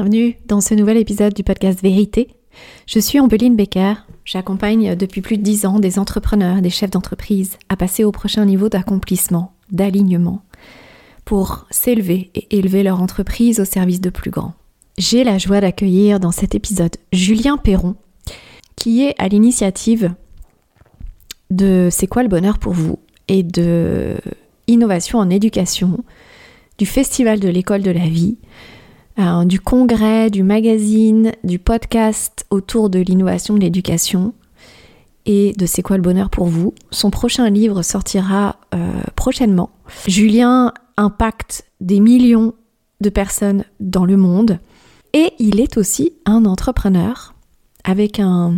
bienvenue dans ce nouvel épisode du podcast Vérité. Je suis Ambeline Becker, j'accompagne depuis plus de dix ans des entrepreneurs, des chefs d'entreprise à passer au prochain niveau d'accomplissement, d'alignement, pour s'élever et élever leur entreprise au service de plus grands. J'ai la joie d'accueillir dans cet épisode Julien Perron, qui est à l'initiative de C'est quoi le bonheur pour vous et de innovation en éducation, du Festival de l'école de la vie, euh, du congrès, du magazine, du podcast autour de l'innovation de l'éducation et de C'est quoi le bonheur pour vous. Son prochain livre sortira euh, prochainement. Julien impacte des millions de personnes dans le monde et il est aussi un entrepreneur avec un,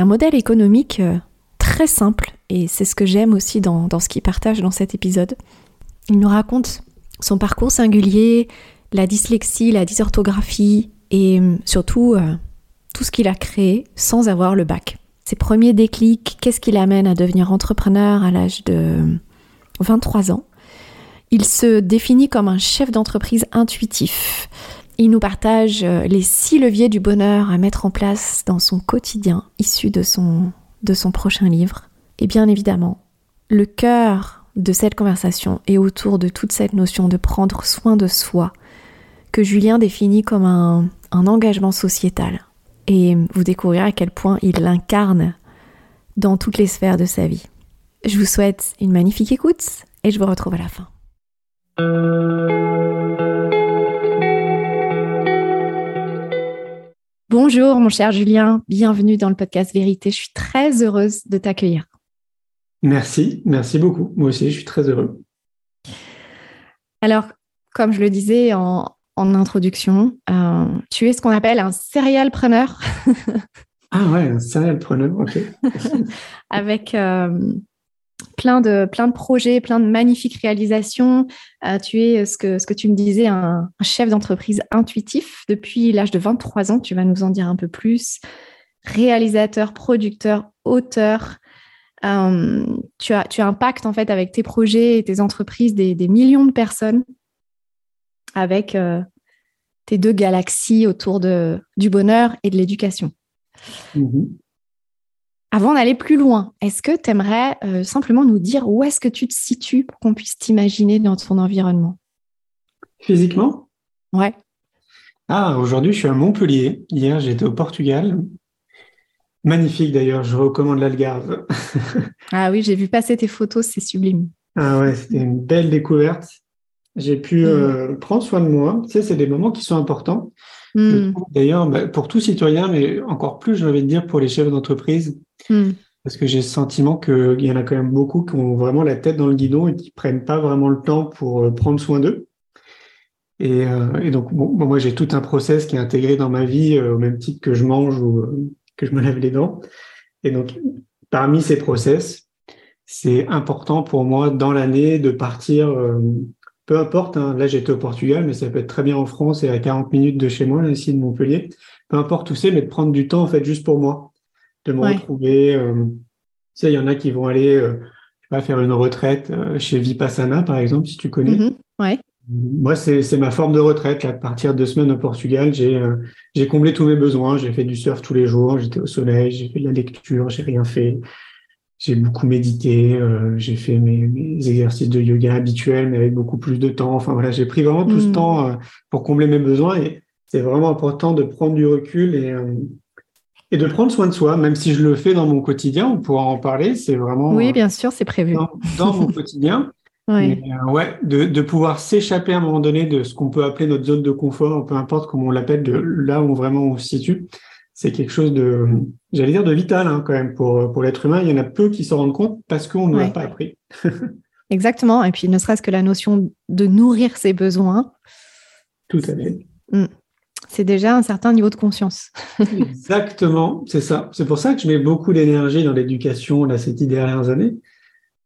modèle économique euh, très simple et c'est ce que j'aime aussi dans, dans ce qu'il partage dans cet épisode. Il nous raconte son parcours singulier, la dyslexie, la dysorthographie et euh, surtout euh, tout ce qu'il a créé sans avoir le bac. Ses premiers déclics, qu'est-ce qui l'amène à devenir entrepreneur à l'âge de 23 ans? Il se définit comme un chef d'entreprise intuitif. Il nous partage euh, les six leviers du bonheur à mettre en place dans son quotidien issu de son, de son prochain livre. Et bien évidemment, le cœur de cette conversation est autour de toute cette notion de prendre soin de soi, que Julien définit comme un, engagement sociétal. Et vous découvrirez à quel point il l'incarne dans toutes les sphères de sa vie. Je vous souhaite une magnifique écoute et je vous retrouve à la fin. Bonjour mon cher Julien, bienvenue dans le podcast Vérité. Je suis très heureuse de t'accueillir. Merci, merci beaucoup. Moi aussi, je suis très heureux. Alors, comme je le disais en, en introduction. Euh, tu es ce qu'on appelle un serial preneur. ah ouais, un serial preneur, ok. Avec euh, plein, de, plein de projets, plein de magnifiques réalisations. Euh, tu es ce que, ce que tu me disais, un, chef d'entreprise intuitif. Depuis l'âge de 23 ans, tu vas nous en dire un peu plus. Réalisateur, producteur, auteur. tu, as, tu impactes en fait avec tes projets et tes entreprises des, des millions de personnes avec euh, tes deux galaxies autour de, du bonheur et de l'éducation. Mhm. Avant d'aller plus loin, est-ce que tu aimerais euh, simplement nous dire où est-ce que tu te situes pour qu'on puisse t'imaginer dans ton environnement? Physiquement? Ouais. Ah, aujourd'hui, je suis à Montpellier. Hier, j'étais au Portugal. Magnifique d'ailleurs, je recommande l'Algarve. ah oui, j'ai vu passer tes photos, c'est sublime. Ah ouais, c'était une belle découverte. J'ai pu mm. euh, prendre soin de moi. Tu sais, c'est des moments qui sont importants. Mm. D'ailleurs, bah, pour tout citoyen, mais encore plus, j'ai envie de dire, pour les chefs d'entreprise, mm. parce que j'ai le sentiment qu'il y en a quand même beaucoup qui ont vraiment la tête dans le guidon et qui prennent pas vraiment le temps pour euh, prendre soin d'eux. Et, euh, donc, moi, j'ai tout un process qui est intégré dans ma vie, au même titre que je mange ou que je me lave les dents. Et donc, parmi ces process, c'est important pour moi dans l'année de partir peu importe, hein, là j'étais au Portugal, mais ça peut être très bien en France et à 40 minutes de chez moi, ici de Montpellier. Peu importe où c'est, mais de prendre du temps en fait juste pour moi, de me retrouver. Euh, tu sais, il y en a qui vont aller euh, je faire une retraite euh, chez Vipassana, par exemple, si tu connais. Mm-hmm. ouais. Moi, c'est ma forme de retraite. Là, à partir de deux semaines au Portugal, j'ai j'ai comblé tous mes besoins. J'ai fait du surf tous les jours. J'étais au soleil. J'ai fait de la lecture. J'ai rien fait j'ai beaucoup médité, euh, j'ai fait mes, exercices de yoga habituels, mais avec beaucoup plus de temps. Enfin voilà, j'ai pris vraiment tout ce hmm. temps euh, pour combler mes besoins et c'est vraiment important de prendre du recul et, euh, et de prendre soin de soi, même si je le fais dans mon quotidien, on pourra en parler, c'est vraiment... Oui, bien sûr, c'est prévu. Dans, mon quotidien. ouais, de, de pouvoir s'échapper à un moment donné de ce qu'on peut appeler notre zone de confort, peu importe comment on l'appelle, de là où vraiment on se situe c'est quelque chose de, j'allais dire, de vital hein, quand même pour, pour l'être humain. Il y en a peu qui s'en rendent compte parce qu'on ne l'a pas appris. Exactement. Et puis, ne serait-ce que la notion de nourrir ses besoins. Tout à fait. Hmm. C'est déjà un certain niveau de conscience. Exactement, c'est ça. C'est pour ça que je mets beaucoup d'énergie dans l'éducation là, ces dix dernières années.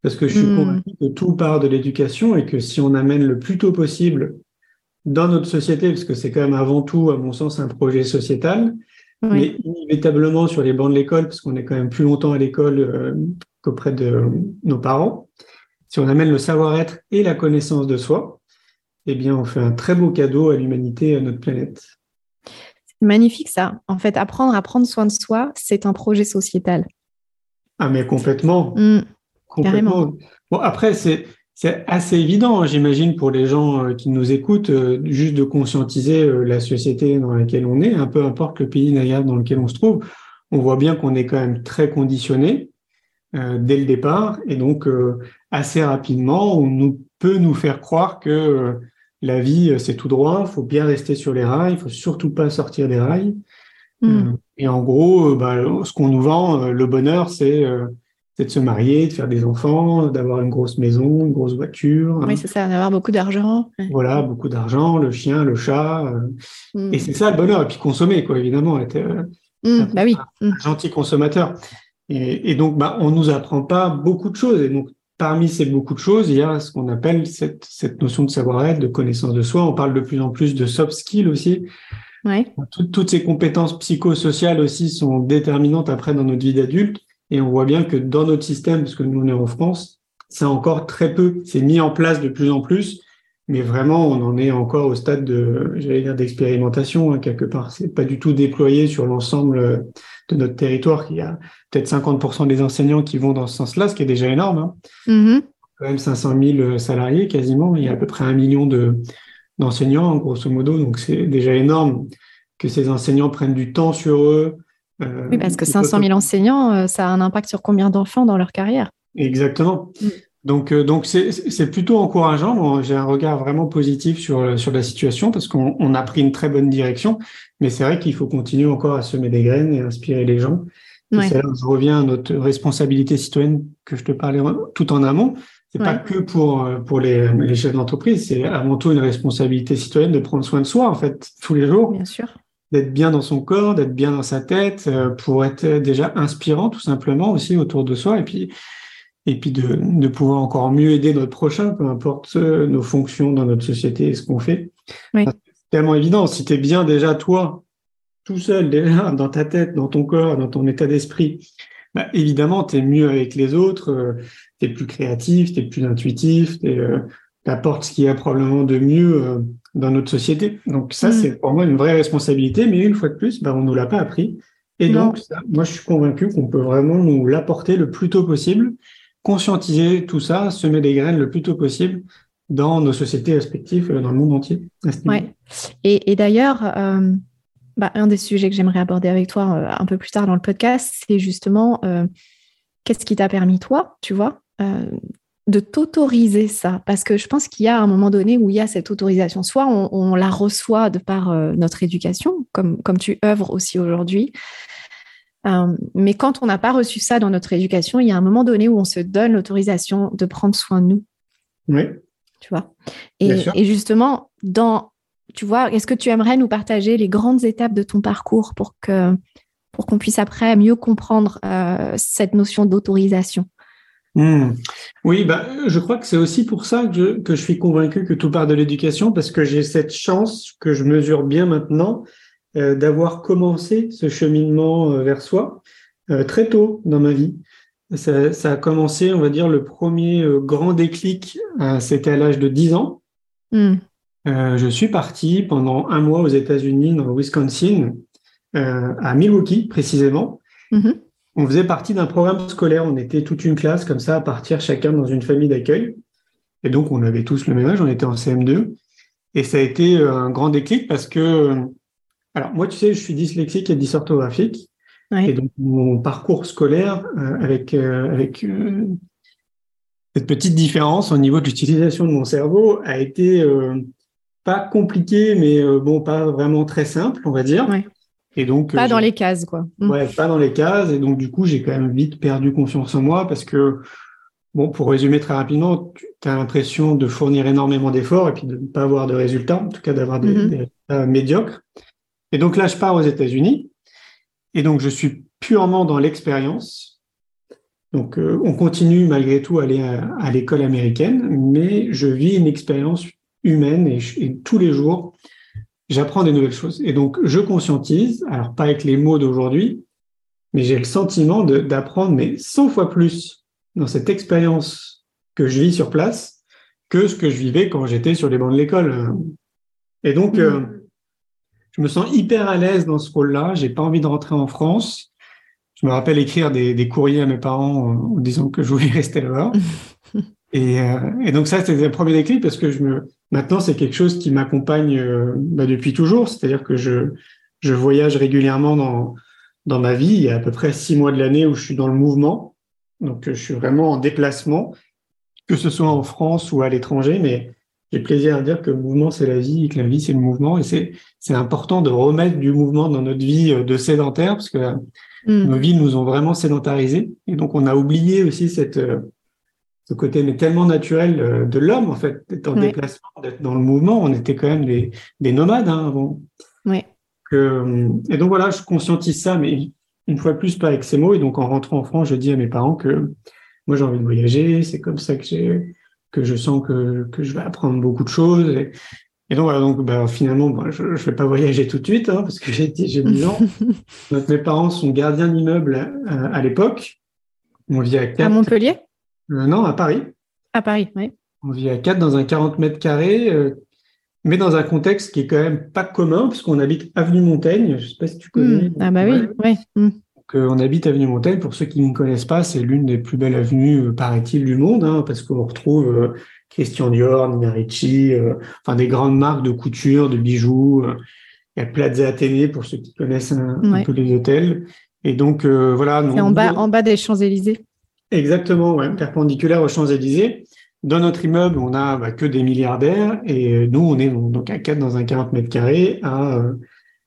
Parce que je suis hmm. convaincu que tout part de l'éducation et que si on amène le plus tôt possible dans notre société, parce que c'est quand même avant tout, à mon sens, un projet sociétal, mais inévitablement sur les bancs de l'école, parce qu'on est quand même plus longtemps à l'école euh, qu'auprès de nos parents, si on amène le savoir-être et la connaissance de soi, eh bien, on fait un très beau cadeau à l'humanité et à notre planète. C'est magnifique ça. En fait, apprendre à prendre soin de soi, c'est un projet sociétal. Ah, mais complètement. Mmh. complètement. Bon, après, c'est. C'est assez évident, j'imagine, pour les gens euh, qui nous écoutent, euh, juste de conscientiser euh, la société dans laquelle on est, un peu importe le pays d'ailleurs dans lequel on se trouve. On voit bien qu'on est quand même très conditionné dès le départ, et donc assez rapidement, on nous, peut nous faire croire que la vie c'est tout droit, il faut bien rester sur les rails, il faut surtout pas sortir des rails. Mmh. et en gros, bah, ce qu'on nous vend, le bonheur, c'est c'est de se marier, de faire des enfants, d'avoir une grosse maison, une grosse voiture. Oui, c'est ça, d'avoir beaucoup d'argent. Voilà, beaucoup d'argent, le chien, le chat. Euh. Mm. Et c'est ça le bonheur. Et puis consommer, quoi, évidemment, être euh, mm, bah oui. un, mm. gentil consommateur. Et, donc, bah, on nous apprend pas beaucoup de choses. Et donc, parmi ces beaucoup de choses, il y a ce qu'on appelle cette, cette notion de savoir-être, de connaissance de soi. On parle de plus en plus de soft skills aussi. Ouais. toutes ces compétences psychosociales aussi sont déterminantes après dans notre vie d'adulte. Et on voit bien que dans notre système, parce que nous on est en France, c'est encore très peu. C'est mis en place de plus en plus, mais vraiment on en est encore au stade de, j'allais dire, d'expérimentation hein, quelque part. C'est pas du tout déployé sur l'ensemble de notre territoire. Il y a peut-être 50% des enseignants qui vont dans ce sens-là, ce qui est déjà énorme. Hein. Mm-hmm. Quand même 500 000 salariés quasiment. Il y a à peu près un million de d'enseignants, grosso modo. Donc c'est déjà énorme que ces enseignants prennent du temps sur eux, euh, oui, parce que 500 000 enseignants, euh, ça a un impact sur combien d'enfants dans leur carrière? Exactement. Mm. Donc, euh, donc c'est plutôt encourageant. J'ai un regard vraiment positif sur, sur la situation parce qu'on a pris une très bonne direction. Mais c'est vrai qu'il faut continuer encore à semer des graines et inspirer les gens. C'est là où je reviens à notre responsabilité citoyenne que je te parlais tout en amont. C'est pas que pour pour les, les chefs d'entreprise, c'est avant tout une responsabilité citoyenne de prendre soin de soi en fait tous les jours. Bien sûr d'être bien dans son corps, d'être bien dans sa tête, euh, pour être déjà inspirant tout simplement aussi autour de soi, et puis et puis de, de pouvoir encore mieux aider notre prochain, peu importe euh, nos fonctions dans notre société et ce qu'on fait. C'est tellement évident. Si tu es bien déjà toi, tout seul déjà, dans ta tête, dans ton corps, dans ton état d'esprit, bah, évidemment, tu es mieux avec les autres, euh, tu es plus créatif, tu es plus intuitif, tu apportes ce qu'il y a probablement de mieux dans notre société. Donc ça, mm. c'est pour moi une vraie responsabilité, mais une fois de plus, ben, on ne nous l'a pas appris. Et donc, moi, je suis convaincu qu'on peut vraiment nous l'apporter le plus tôt possible, conscientiser tout ça, semer des graines le plus tôt possible dans nos sociétés respectives, euh, dans le monde entier. Ouais. Et, d'ailleurs, euh, bah, un des sujets que j'aimerais aborder avec toi euh, un peu plus tard dans le podcast, c'est justement qu'est-ce qui t'a permis, toi, tu vois, de t'autoriser ça Parce que je pense qu'il y a un moment donné où il y a cette autorisation. Soit on, la reçoit de par euh, notre éducation, comme, comme tu œuvres aussi aujourd'hui. Euh, mais quand on n'a pas reçu ça dans notre éducation, il y a un moment donné où on se donne l'autorisation de prendre soin de nous. Oui. Tu vois? Et, justement, dans, tu vois, est-ce que tu aimerais nous partager les grandes étapes de ton parcours pour que pour qu'on puisse après mieux comprendre euh, cette notion d'autorisation? Hmm. Oui, bah, je crois que c'est aussi pour ça que je, que je suis convaincu que tout part de l'éducation, parce que j'ai cette chance que je mesure bien maintenant euh, d'avoir commencé ce cheminement euh, vers soi euh, très tôt dans ma vie. Ça, ça, a commencé, on va dire, le premier grand déclic, c'était à l'âge de 10 ans. Hmm. je suis parti pendant un mois aux États-Unis, dans le Wisconsin, à Milwaukee précisément. Mm-hmm on faisait partie d'un programme scolaire. On était toute une classe comme ça à partir chacun dans une famille d'accueil. Et donc, on avait tous le même âge, on était en CM2. Et ça a été euh, un grand déclic parce que, euh, alors moi, tu sais, je suis dyslexique et dysorthographique. Et donc, mon parcours scolaire, euh, avec, avec cette petite différence au niveau de l'utilisation de mon cerveau, a été pas compliqué, mais bon, pas vraiment très simple, on va dire. Et donc, pas dans les cases, quoi. Mm. Ouais, pas dans les cases. Et donc, du coup, j'ai quand même vite perdu confiance en moi parce que, bon, pour résumer très rapidement, tu as l'impression de fournir énormément d'efforts et puis de ne pas avoir de résultats, en tout cas d'avoir des, mm-hmm. résultats médiocres. Et donc là, je pars aux États-Unis. Et donc, je suis purement dans l'expérience. Donc, euh, on continue malgré tout à aller à, l'école américaine, mais je vis une expérience humaine et, et tous les jours, j'apprends des nouvelles choses. Et donc, je conscientise, alors pas avec les mots d'aujourd'hui, mais j'ai le sentiment d'apprendre, mais 100 fois plus dans cette expérience que je vis sur place que ce que je vivais quand j'étais sur les bancs de l'école. Et donc, mmh. euh, je me sens hyper à l'aise dans ce rôle-là. J'ai pas envie de rentrer en France. Je me rappelle écrire des, courriers à mes parents en disant que je voulais rester là-bas. et, et, donc ça, c'était le premier déclic parce que je me, maintenant, c'est quelque chose qui m'accompagne bah, depuis toujours. C'est-à-dire que je, je voyage régulièrement dans, dans ma vie. Il y a à peu près six mois de l'année où je suis dans le mouvement. Donc, je suis vraiment en déplacement, que ce soit en France ou à l'étranger. Mais j'ai plaisir à dire que le mouvement, c'est la vie et que la vie, c'est le mouvement. Et c'est, c'est important de remettre du mouvement dans notre vie de sédentaire parce que mm. nos vies nous ont vraiment sédentarisés. Et donc, on a oublié aussi cette, ce côté mais tellement naturel de l'homme, en fait, d'être en déplacement, d'être dans le mouvement. On était quand même des, des nomades hein, avant. Oui et donc voilà, je conscientise ça, mais une fois de plus pas avec ces mots. Et donc en rentrant en France, je dis à mes parents que moi j'ai envie de voyager, c'est comme ça que j'ai que je sens que, que je vais apprendre beaucoup de choses. Et, donc voilà, donc bah, finalement, bah, je ne vais pas voyager tout de suite hein, parce que j'ai j'ai 10 ans. donc, mes parents sont gardiens d'immeubles à, à l'époque. On vit à. À Montpellier? Euh, Non, à Paris. À Paris, oui. On vit à 4 dans un 40 mètres carrés. Euh, mais dans un contexte qui est quand même pas commun, puisqu'on habite Avenue Montaigne. Je ne sais pas si tu connais. Hmm. ah bah oui, oui. Hmm. Euh, on habite Avenue Montaigne. Pour ceux qui ne connaissent pas, c'est l'une des plus belles avenues, paraît-il, du monde, hein, parce qu'on retrouve euh, Christian Dior, Nina Ricci, enfin des grandes marques de couture, de bijoux. Il y a Plaza Athénée pour ceux qui connaissent un, peu les hôtels. Et donc voilà. C'est en bas, en bas des Champs Élysées. Exactement, ouais, perpendiculaire aux Champs Élysées. Dans notre immeuble, on a bah, que des milliardaires et nous, on est donc à quatre dans un 40 mètres carrés à, euh,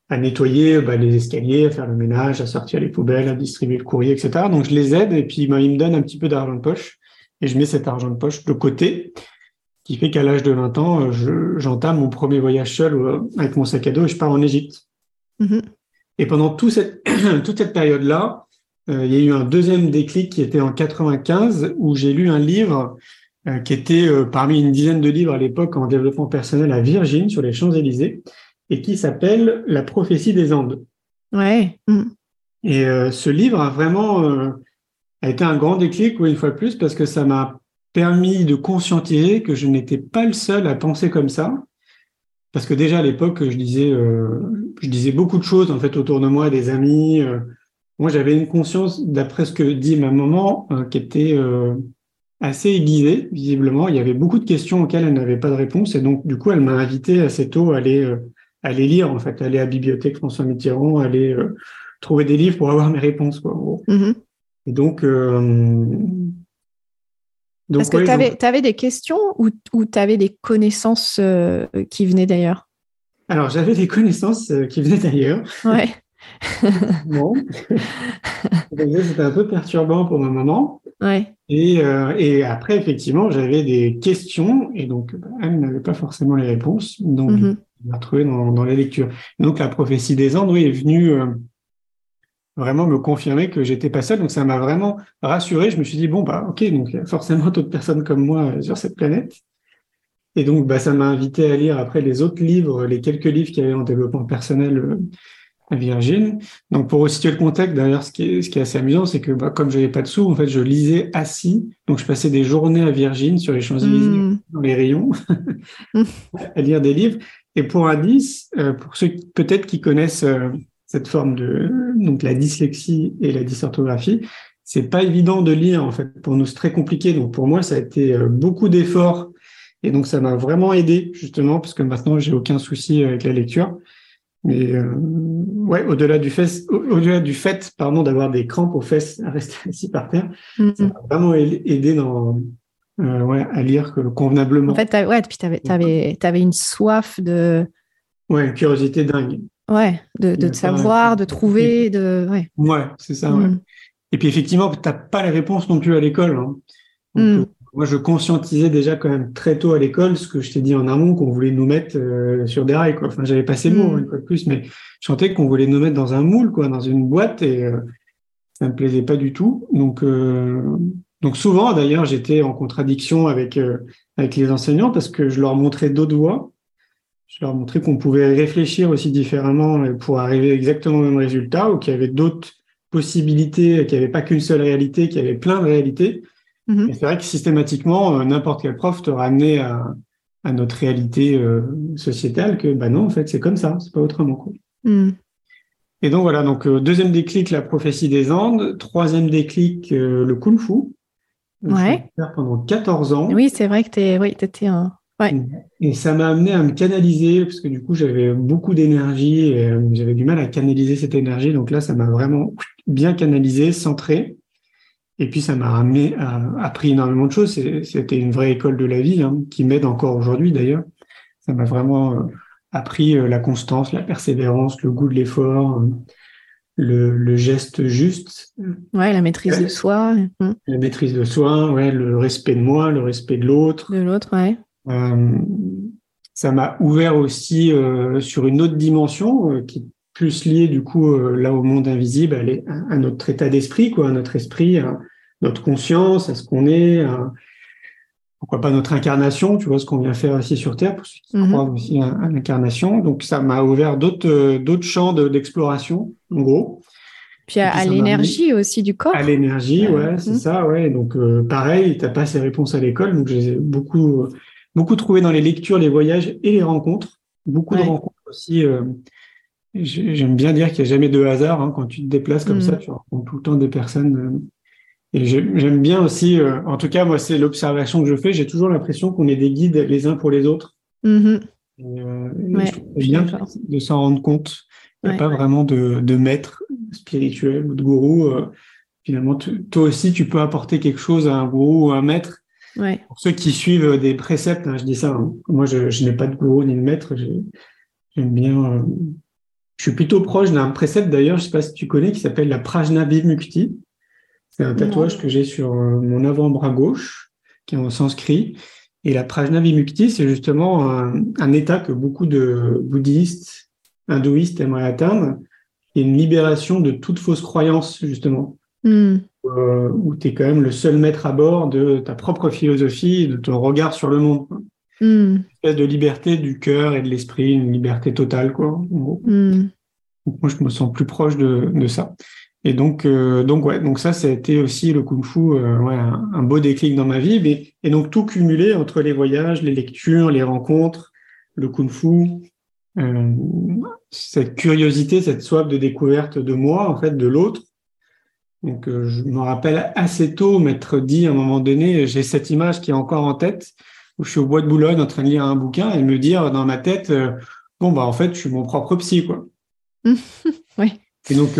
à nettoyer bah, les escaliers, à faire le ménage, à sortir les poubelles, à distribuer le courrier, etc. Donc, je les aide et puis bah, ils me donnent un petit peu d'argent de poche et je mets cet argent de poche de côté, qui fait qu'à l'âge de 20 ans, euh, j'entame mon premier voyage seul euh, avec mon sac à dos et je pars en Égypte. Mm-hmm. Et pendant cette, toute cette période-là, il y a eu un deuxième déclic qui était en 95 où j'ai lu un livre euh, qui était euh, parmi une dizaine de livres à l'époque en développement personnel à Virgin sur les Champs-Élysées et qui s'appelle La prophétie des Andes. Ouais. Mm. Et euh, ce livre a vraiment a été un grand déclic, une fois de plus, parce que ça m'a permis de conscientiser que je n'étais pas le seul à penser comme ça. Parce que déjà à l'époque, je disais, je disais beaucoup de choses en fait autour de moi, des amis. Moi, j'avais une conscience, d'après ce que dit ma maman, qui était assez aiguisée, visiblement. Il y avait beaucoup de questions auxquelles elle n'avait pas de réponse. Et donc, du coup, elle m'a invité assez tôt à aller, euh, aller lire, en fait, aller à la bibliothèque François Mitterrand, aller euh, trouver des livres pour avoir mes réponses. Quoi, mm-hmm. Et donc... Euh, donc Est-ce que tu avais, des questions ou, ou tu avais des connaissances qui venaient d'ailleurs? Alors, j'avais des connaissances qui venaient d'ailleurs. Ouais. C'était un peu perturbant pour ma maman. Ouais. Et, euh, et après, effectivement, j'avais des questions et donc bah, elle n'avait pas forcément les réponses. Donc, mm-hmm. je l'ai retrouvée dans, dans, les lectures. Donc, la prophétie des Andes, oui, est venue euh, vraiment me confirmer que j'étais pas seul. Donc, ça m'a vraiment rassuré. Je me suis dit, bon, bah, ok, donc il y a forcément d'autres personnes comme moi euh, sur cette planète. Et donc, bah, ça m'a invité à lire après les autres livres, les quelques livres qu'il y avait en développement personnel Virgin. Donc pour resituer le contexte, d'ailleurs, ce qui est, ce qui est assez amusant, c'est que bah, comme je n'avais pas de sous, en fait, je lisais assis. Donc je passais des journées à Virgin sur les Champs-Élysées, hmm. dans les rayons, à lire des livres. Et pour indice, euh, pour ceux peut-être qui connaissent euh, cette forme de donc la dyslexie et la dysorthographie, c'est pas évident de lire en fait. Pour nous, c'est très compliqué. Donc pour moi, ça a été euh, beaucoup d'efforts. Et donc ça m'a vraiment aidé justement parce que maintenant j'ai aucun souci avec la lecture. Mais euh, ouais, au-delà du fait, au-delà du fait, pardon, d'avoir des crampes aux fesses à rester assis par terre, mm-hmm. ça m'a vraiment aidé dans euh, ouais, à lire convenablement. En fait, ouais, puis t'avais, t'avais, avais une soif de. Ouais, une curiosité dingue. Ouais, de, de, savoir, de trouver, de. Ouais, ouais c'est ça. Ouais. Mm. Et puis effectivement, t'as pas les réponses non plus à l'école. Hein. Donc, mm. Moi, je conscientisais déjà quand même très tôt à l'école ce que je t'ai dit en amont, qu'on voulait nous mettre euh, sur des rails. Quoi. Enfin, j'avais pas ces mots, mm. une fois de plus, mais je sentais qu'on voulait nous mettre dans un moule, quoi, dans une boîte, et euh, ça me plaisait pas du tout. Donc, euh, donc souvent, d'ailleurs, j'étais en contradiction avec avec les enseignants parce que je leur montrais d'autres voies. Je leur montrais qu'on pouvait réfléchir aussi différemment pour arriver exactement au même résultat, ou qu'il y avait d'autres possibilités, qu'il n'y avait pas qu'une seule réalité, qu'il y avait plein de réalités. Mhm. c'est vrai que systématiquement, euh, n'importe quel prof te amené à, à notre réalité euh, sociétale que bah non, en fait, c'est comme ça, c'est pas autrement. Quoi. Hmm. Et donc voilà, donc euh, deuxième déclic, la prophétie des Andes. Troisième déclic, euh, le kung fu. Ouais. Faire pendant 14 ans. Oui, c'est vrai que tu oui, étais un. Ouais. Et ça m'a amené à me canaliser, parce que du coup, j'avais beaucoup d'énergie et j'avais du mal à canaliser cette énergie. Donc là, ça m'a vraiment bien canalisé, centré. Et puis ça m'a amené à, appris énormément de choses. C'était une vraie école de la vie, hein, qui m'aide encore aujourd'hui d'ailleurs. Ça m'a vraiment euh, appris euh, la constance, la persévérance, le goût de l'effort, euh, le, geste juste. Ouais, la maîtrise de soi. Mmh. La maîtrise de soi, ouais, le respect de moi, le respect de l'autre. De l'autre, ouais. ça m'a ouvert aussi sur une autre dimension qui est plus liée du coup là au monde invisible, à, à notre état d'esprit, quoi, à notre esprit, notre conscience, à ce qu'on est, pourquoi pas notre incarnation, tu vois, ce qu'on vient faire ici sur Terre, pour ceux qui mhm. croient aussi à, l'incarnation. Donc ça m'a ouvert d'autres euh, d'autres champs d'exploration, en gros. Puis à, l'énergie aussi du corps. À l'énergie, ouais, c'est mhm. ça, ouais. Donc euh, pareil, t'as pas ces réponses à l'école, donc j'ai beaucoup beaucoup trouvé dans les lectures, les voyages et les rencontres. Beaucoup de rencontres aussi. Euh, j'aime bien dire qu'il n'y a jamais de hasard hein, quand tu te déplaces comme mhm. ça, tu rencontres tout le temps des personnes et j'aime bien aussi, euh, en tout cas, moi, c'est l'observation que je fais. J'ai toujours l'impression qu'on est des guides les uns pour les autres. Mm-hmm. euh, bien de s'en rendre compte. Il n'y a pas vraiment de, de, maître spirituel ou de gourou. Euh, finalement, toi aussi, tu peux apporter quelque chose à un gourou ou à un maître. Ouais. Pour ceux qui suivent des préceptes, hein, je dis ça. Hein. Moi, je, je n'ai pas de gourou ni de maître. J'aime bien. Je suis plutôt proche d'un précepte d'ailleurs, je ne sais pas si tu connais, qui s'appelle la Prajna Vimukti. C'est un tatouage que j'ai sur euh, mon avant-bras gauche, qui est en sanskrit. Et la prajna vimukti, c'est justement un, état que beaucoup de bouddhistes, hindouistes aimeraient atteindre, et une libération de toute fausse croyance, justement. Hmm. Euh, où tu es quand même le seul maître à bord de ta propre philosophie, de ton regard sur le monde. Mm. Une espèce de liberté du cœur et de l'esprit, une liberté totale, quoi. Hmm. moi, je me sens plus proche de, de ça. Et donc, euh, donc ouais, donc ça, ça a été aussi le kung fu, euh, ouais, un, beau déclic dans ma vie. Mais, et donc tout cumulé entre les voyages, les lectures, les rencontres, le kung fu, euh, cette curiosité, cette soif de découverte de moi, en fait, de l'autre. Donc, je me rappelle assez tôt m'être dit à un moment donné, j'ai cette image qui est encore en tête, où je suis au bois de Boulogne en train de lire un bouquin et me dire dans ma tête, bon bah en fait, je suis mon propre psy, quoi. oui. Et donc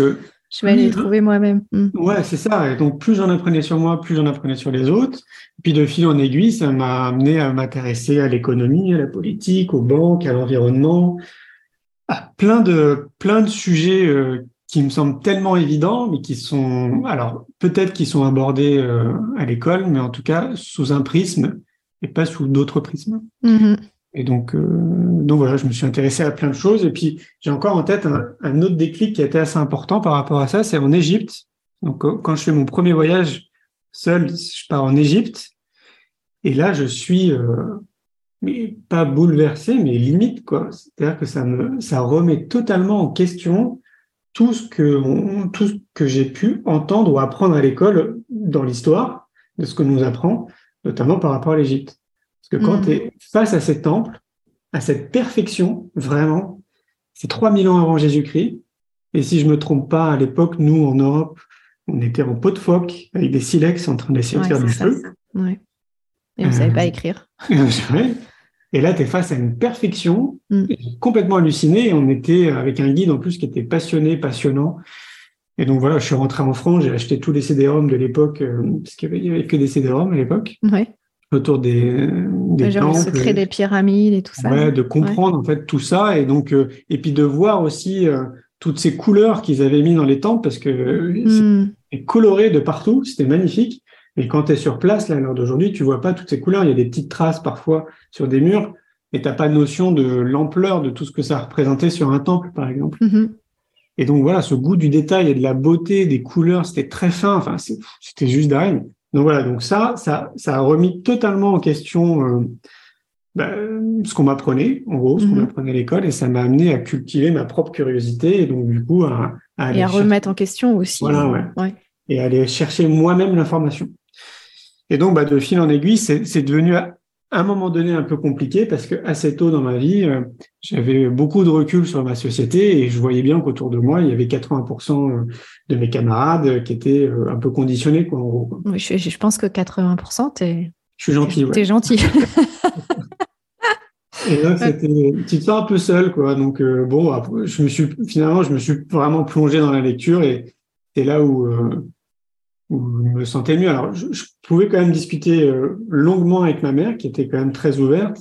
je vais aller les trouver moi-même. Hmm. Ouais, c'est ça. Et donc, plus j'en apprenais sur moi, plus j'en apprenais sur les autres. Et puis, de fil en aiguille, ça m'a amené à m'intéresser à l'économie, à la politique, aux banques, à l'environnement, à plein de, plein de sujets euh, qui me semblent tellement évidents, mais qui sont, alors, peut-être qu'ils sont abordés euh, à l'école, mais en tout cas, sous un prisme et pas sous d'autres prismes. Mm-hmm. Et donc, euh, donc voilà, je me suis intéressé à plein de choses. Et puis, j'ai encore en tête un, autre déclic qui a été assez important par rapport à ça, c'est en Égypte. Donc, quand je fais mon premier voyage seul, je pars en Égypte. Et là, je suis, euh, pas bouleversé, mais limite, quoi. C'est-à-dire que ça me, ça remet totalement en question tout ce que, tout ce que j'ai pu entendre ou apprendre à l'école dans l'histoire de ce que nous apprend, notamment par rapport à l'Égypte que quand mm. tu es face à ces temples, à cette perfection, vraiment, c'est 3000 ans avant Jésus-Christ. Et si je me trompe pas, à l'époque, nous, en Europe, on était en pot de phoque avec des silex en train d'essayer de faire du feu. Et on ne savait pas euh, écrire. et là, tu es face à une perfection, mm. complètement halluciné. On était avec un guide en plus qui était passionné, passionnant. Et donc voilà, je suis rentré en France, j'ai acheté tous les CD-ROM de l'époque, euh, parce qu'il n'y avait, que des CD-ROM à l'époque. Ouais autour des, des Genre temples, le secret des pyramides et tout ça. Ouais, de comprendre en fait tout ça et donc euh, et puis de voir aussi euh, toutes ces couleurs qu'ils avaient mis dans les temples parce que mm. c'est coloré de partout, c'était magnifique. Mais quand tu es sur place là à l'heure d'aujourd'hui, tu vois pas toutes ces couleurs, il y a des petites traces parfois sur des murs et t'as pas notion de l'ampleur de tout ce que ça représentait sur un temple par exemple. Mm-hmm. Et donc voilà, ce goût du détail et de la beauté des couleurs, c'était très fin, enfin c'était juste dingue. Donc voilà, donc ça, ça, ça a remis totalement en question euh, bah, ce qu'on m'apprenait, en gros, ce qu'on mhm. apprenait à l'école, et ça m'a amené à cultiver ma propre curiosité, et donc du coup à, à et à remettre en question aussi. Voilà, ouais. ouais. Et aller chercher moi-même l'information. Et donc, bah, de fil en aiguille, c'est devenu un moment donné un peu compliqué parce que assez tôt dans ma vie, euh, j'avais beaucoup de recul sur ma société et je voyais bien qu'autour de moi, il y avait 80% de mes camarades qui étaient un peu conditionnés. Quoi, je, pense que 80%, t'es... Je suis gentil. T'es gentil. Et là, c'était, tu te sens un peu seul, quoi. Donc, euh, bon, je me suis, finalement, je me suis vraiment plongé dans la lecture et c'est là où, euh, où je me sentais mieux. Alors, je, pouvais quand même discuter euh, longuement avec ma mère, qui était quand même très ouverte.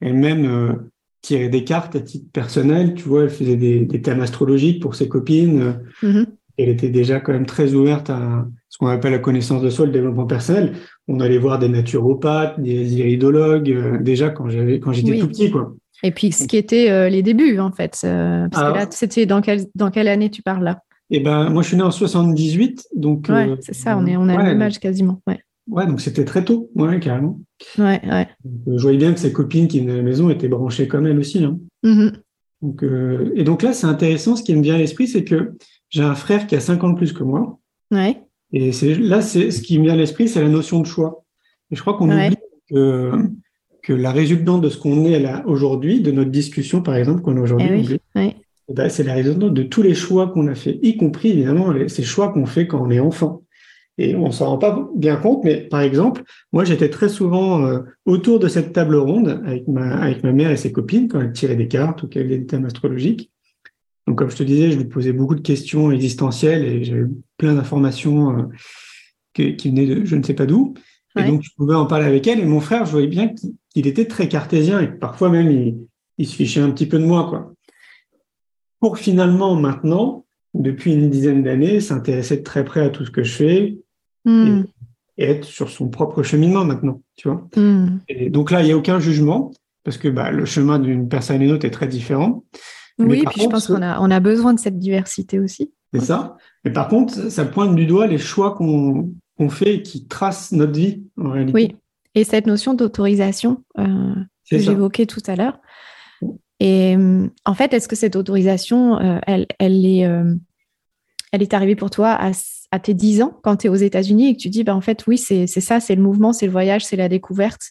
Elle-même tirait des cartes à titre personnel. Tu vois, elle faisait des, des thèmes astrologiques pour ses copines. Mm-hmm. Elle était déjà quand même très ouverte à ce qu'on appelle la connaissance de soi, le développement personnel on allait voir des naturopathes, des iridologues, euh, déjà quand j'avais quand j'étais tout petit, quoi. Et puis ce qui était euh, les débuts, en fait. Euh, parce que ah. là, c'était dans, dans quelle année tu parles là? Eh ben, moi, je suis né en 78, donc. Ouais, c'est ça, on, est, on a le même âge quasiment. Ouais. ouais donc c'était très tôt, ouais, carrément. Ouais, ouais. je voyais bien que ses copines qui venaient à la maison étaient branchées comme elle aussi. Hein. Mm-hmm. donc, et donc là, c'est intéressant, ce qui me vient à l'esprit, c'est que j'ai un frère qui a 5 ans de plus que moi. Ouais. Et là, c'est ce qui me vient à l'esprit, c'est la notion de choix. Et je crois qu'on oublie que, que, la résultante de ce qu'on est là aujourd'hui, de notre discussion par exemple qu'on a aujourd'hui, eh c'est la résultante de tous les choix qu'on a fait, y compris évidemment ces choix qu'on fait quand on est enfant. Et on s'en rend pas bien compte, mais par exemple, moi j'étais très souvent euh, autour de cette table ronde avec ma, avec ma mère et ses copines quand elles tiraient des cartes ou qu'elles avaient des thèmes astrologiques. Donc, comme je te disais, je lui posais beaucoup de questions existentielles et j'avais plein d'informations euh, qui, venaient de je ne sais pas d'où. Et donc, je pouvais en parler avec elle. Et mon frère, je voyais bien qu'il était très cartésien et que parfois même, il, se fichait un petit peu de moi. Quoi. Pour finalement, maintenant, depuis une dizaine d'années, s'intéresser de très près à tout ce que je fais hmm. et, être sur son propre cheminement maintenant. Tu vois hmm. et donc là, il n'y a aucun jugement parce que bah, le chemin d'une personne et d'une autre est très différent. Oui, puis je pense qu'on a, on a besoin de cette diversité aussi. C'est ça. Mais par contre, ça pointe du doigt les choix qu'on fait et qui tracent notre vie en réalité. Oui, et cette notion d'autorisation euh, que j'évoquais tout à l'heure. Et euh, en fait, est-ce que cette autorisation, euh, elle, elle, est, elle est arrivée pour toi à, à tes 10 ans, quand tu es aux États-Unis et que tu dis, bah, en fait, oui, c'est ça, c'est le mouvement, c'est le voyage, c'est la découverte,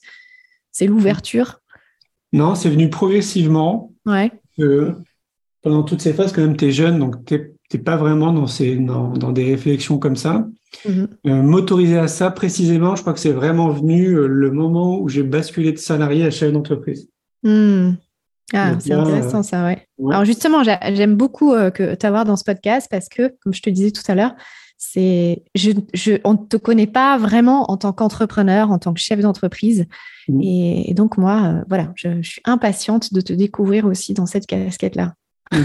c'est l'ouverture? Non, c'est venu progressivement. Ouais pendant toutes ces phases, quand même, tu es jeune, donc tu n'es pas vraiment dans, ces, dans, des réflexions comme ça. Euh, m'autoriser à ça, précisément, je crois que c'est vraiment venu euh, le moment où j'ai basculé de salarié à chef d'entreprise. Mm. Ah, c'est intéressant ça, ouais. Alors justement, j'aime beaucoup euh, que t'avoir dans ce podcast parce que, comme je te disais tout à l'heure, c'est, je, je, on ne te connaît pas vraiment en tant qu'entrepreneur, en tant que chef d'entreprise. Mm. Et, donc moi, voilà, je, suis impatiente de te découvrir aussi dans cette casquette-là.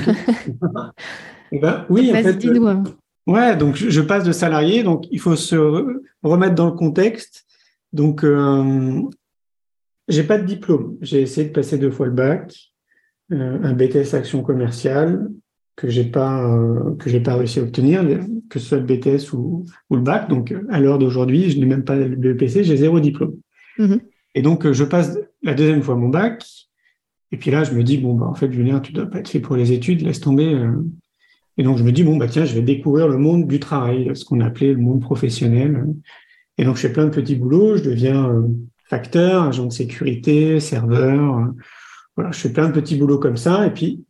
Eh ben, oui, en fait, euh, ouais, donc je, passe de salarié, donc il faut se remettre dans le contexte. Donc, euh, j'ai pas de diplôme. J'ai essayé de passer deux fois le bac, euh, un BTS action commerciale que j'ai pas euh, que j'ai pas réussi à obtenir, que ce soit le BTS ou, le bac. Donc, à l'heure d'aujourd'hui, je n'ai même pas le BPC, j'ai zéro diplôme. Mm-hmm. Et donc, je passe la deuxième fois mon bac. Et puis là, je me dis, bon, bah, en fait, Julien, tu dois pas être fait pour les études, laisse tomber. Euh. Et donc, je me dis, bon, bah, tiens, je vais découvrir le monde du travail, ce qu'on appelait le monde professionnel. Et donc, je fais plein de petits boulots. Je deviens euh, facteur, agent de sécurité, serveur. Euh. Voilà, je fais plein de petits boulots comme ça. Et puis,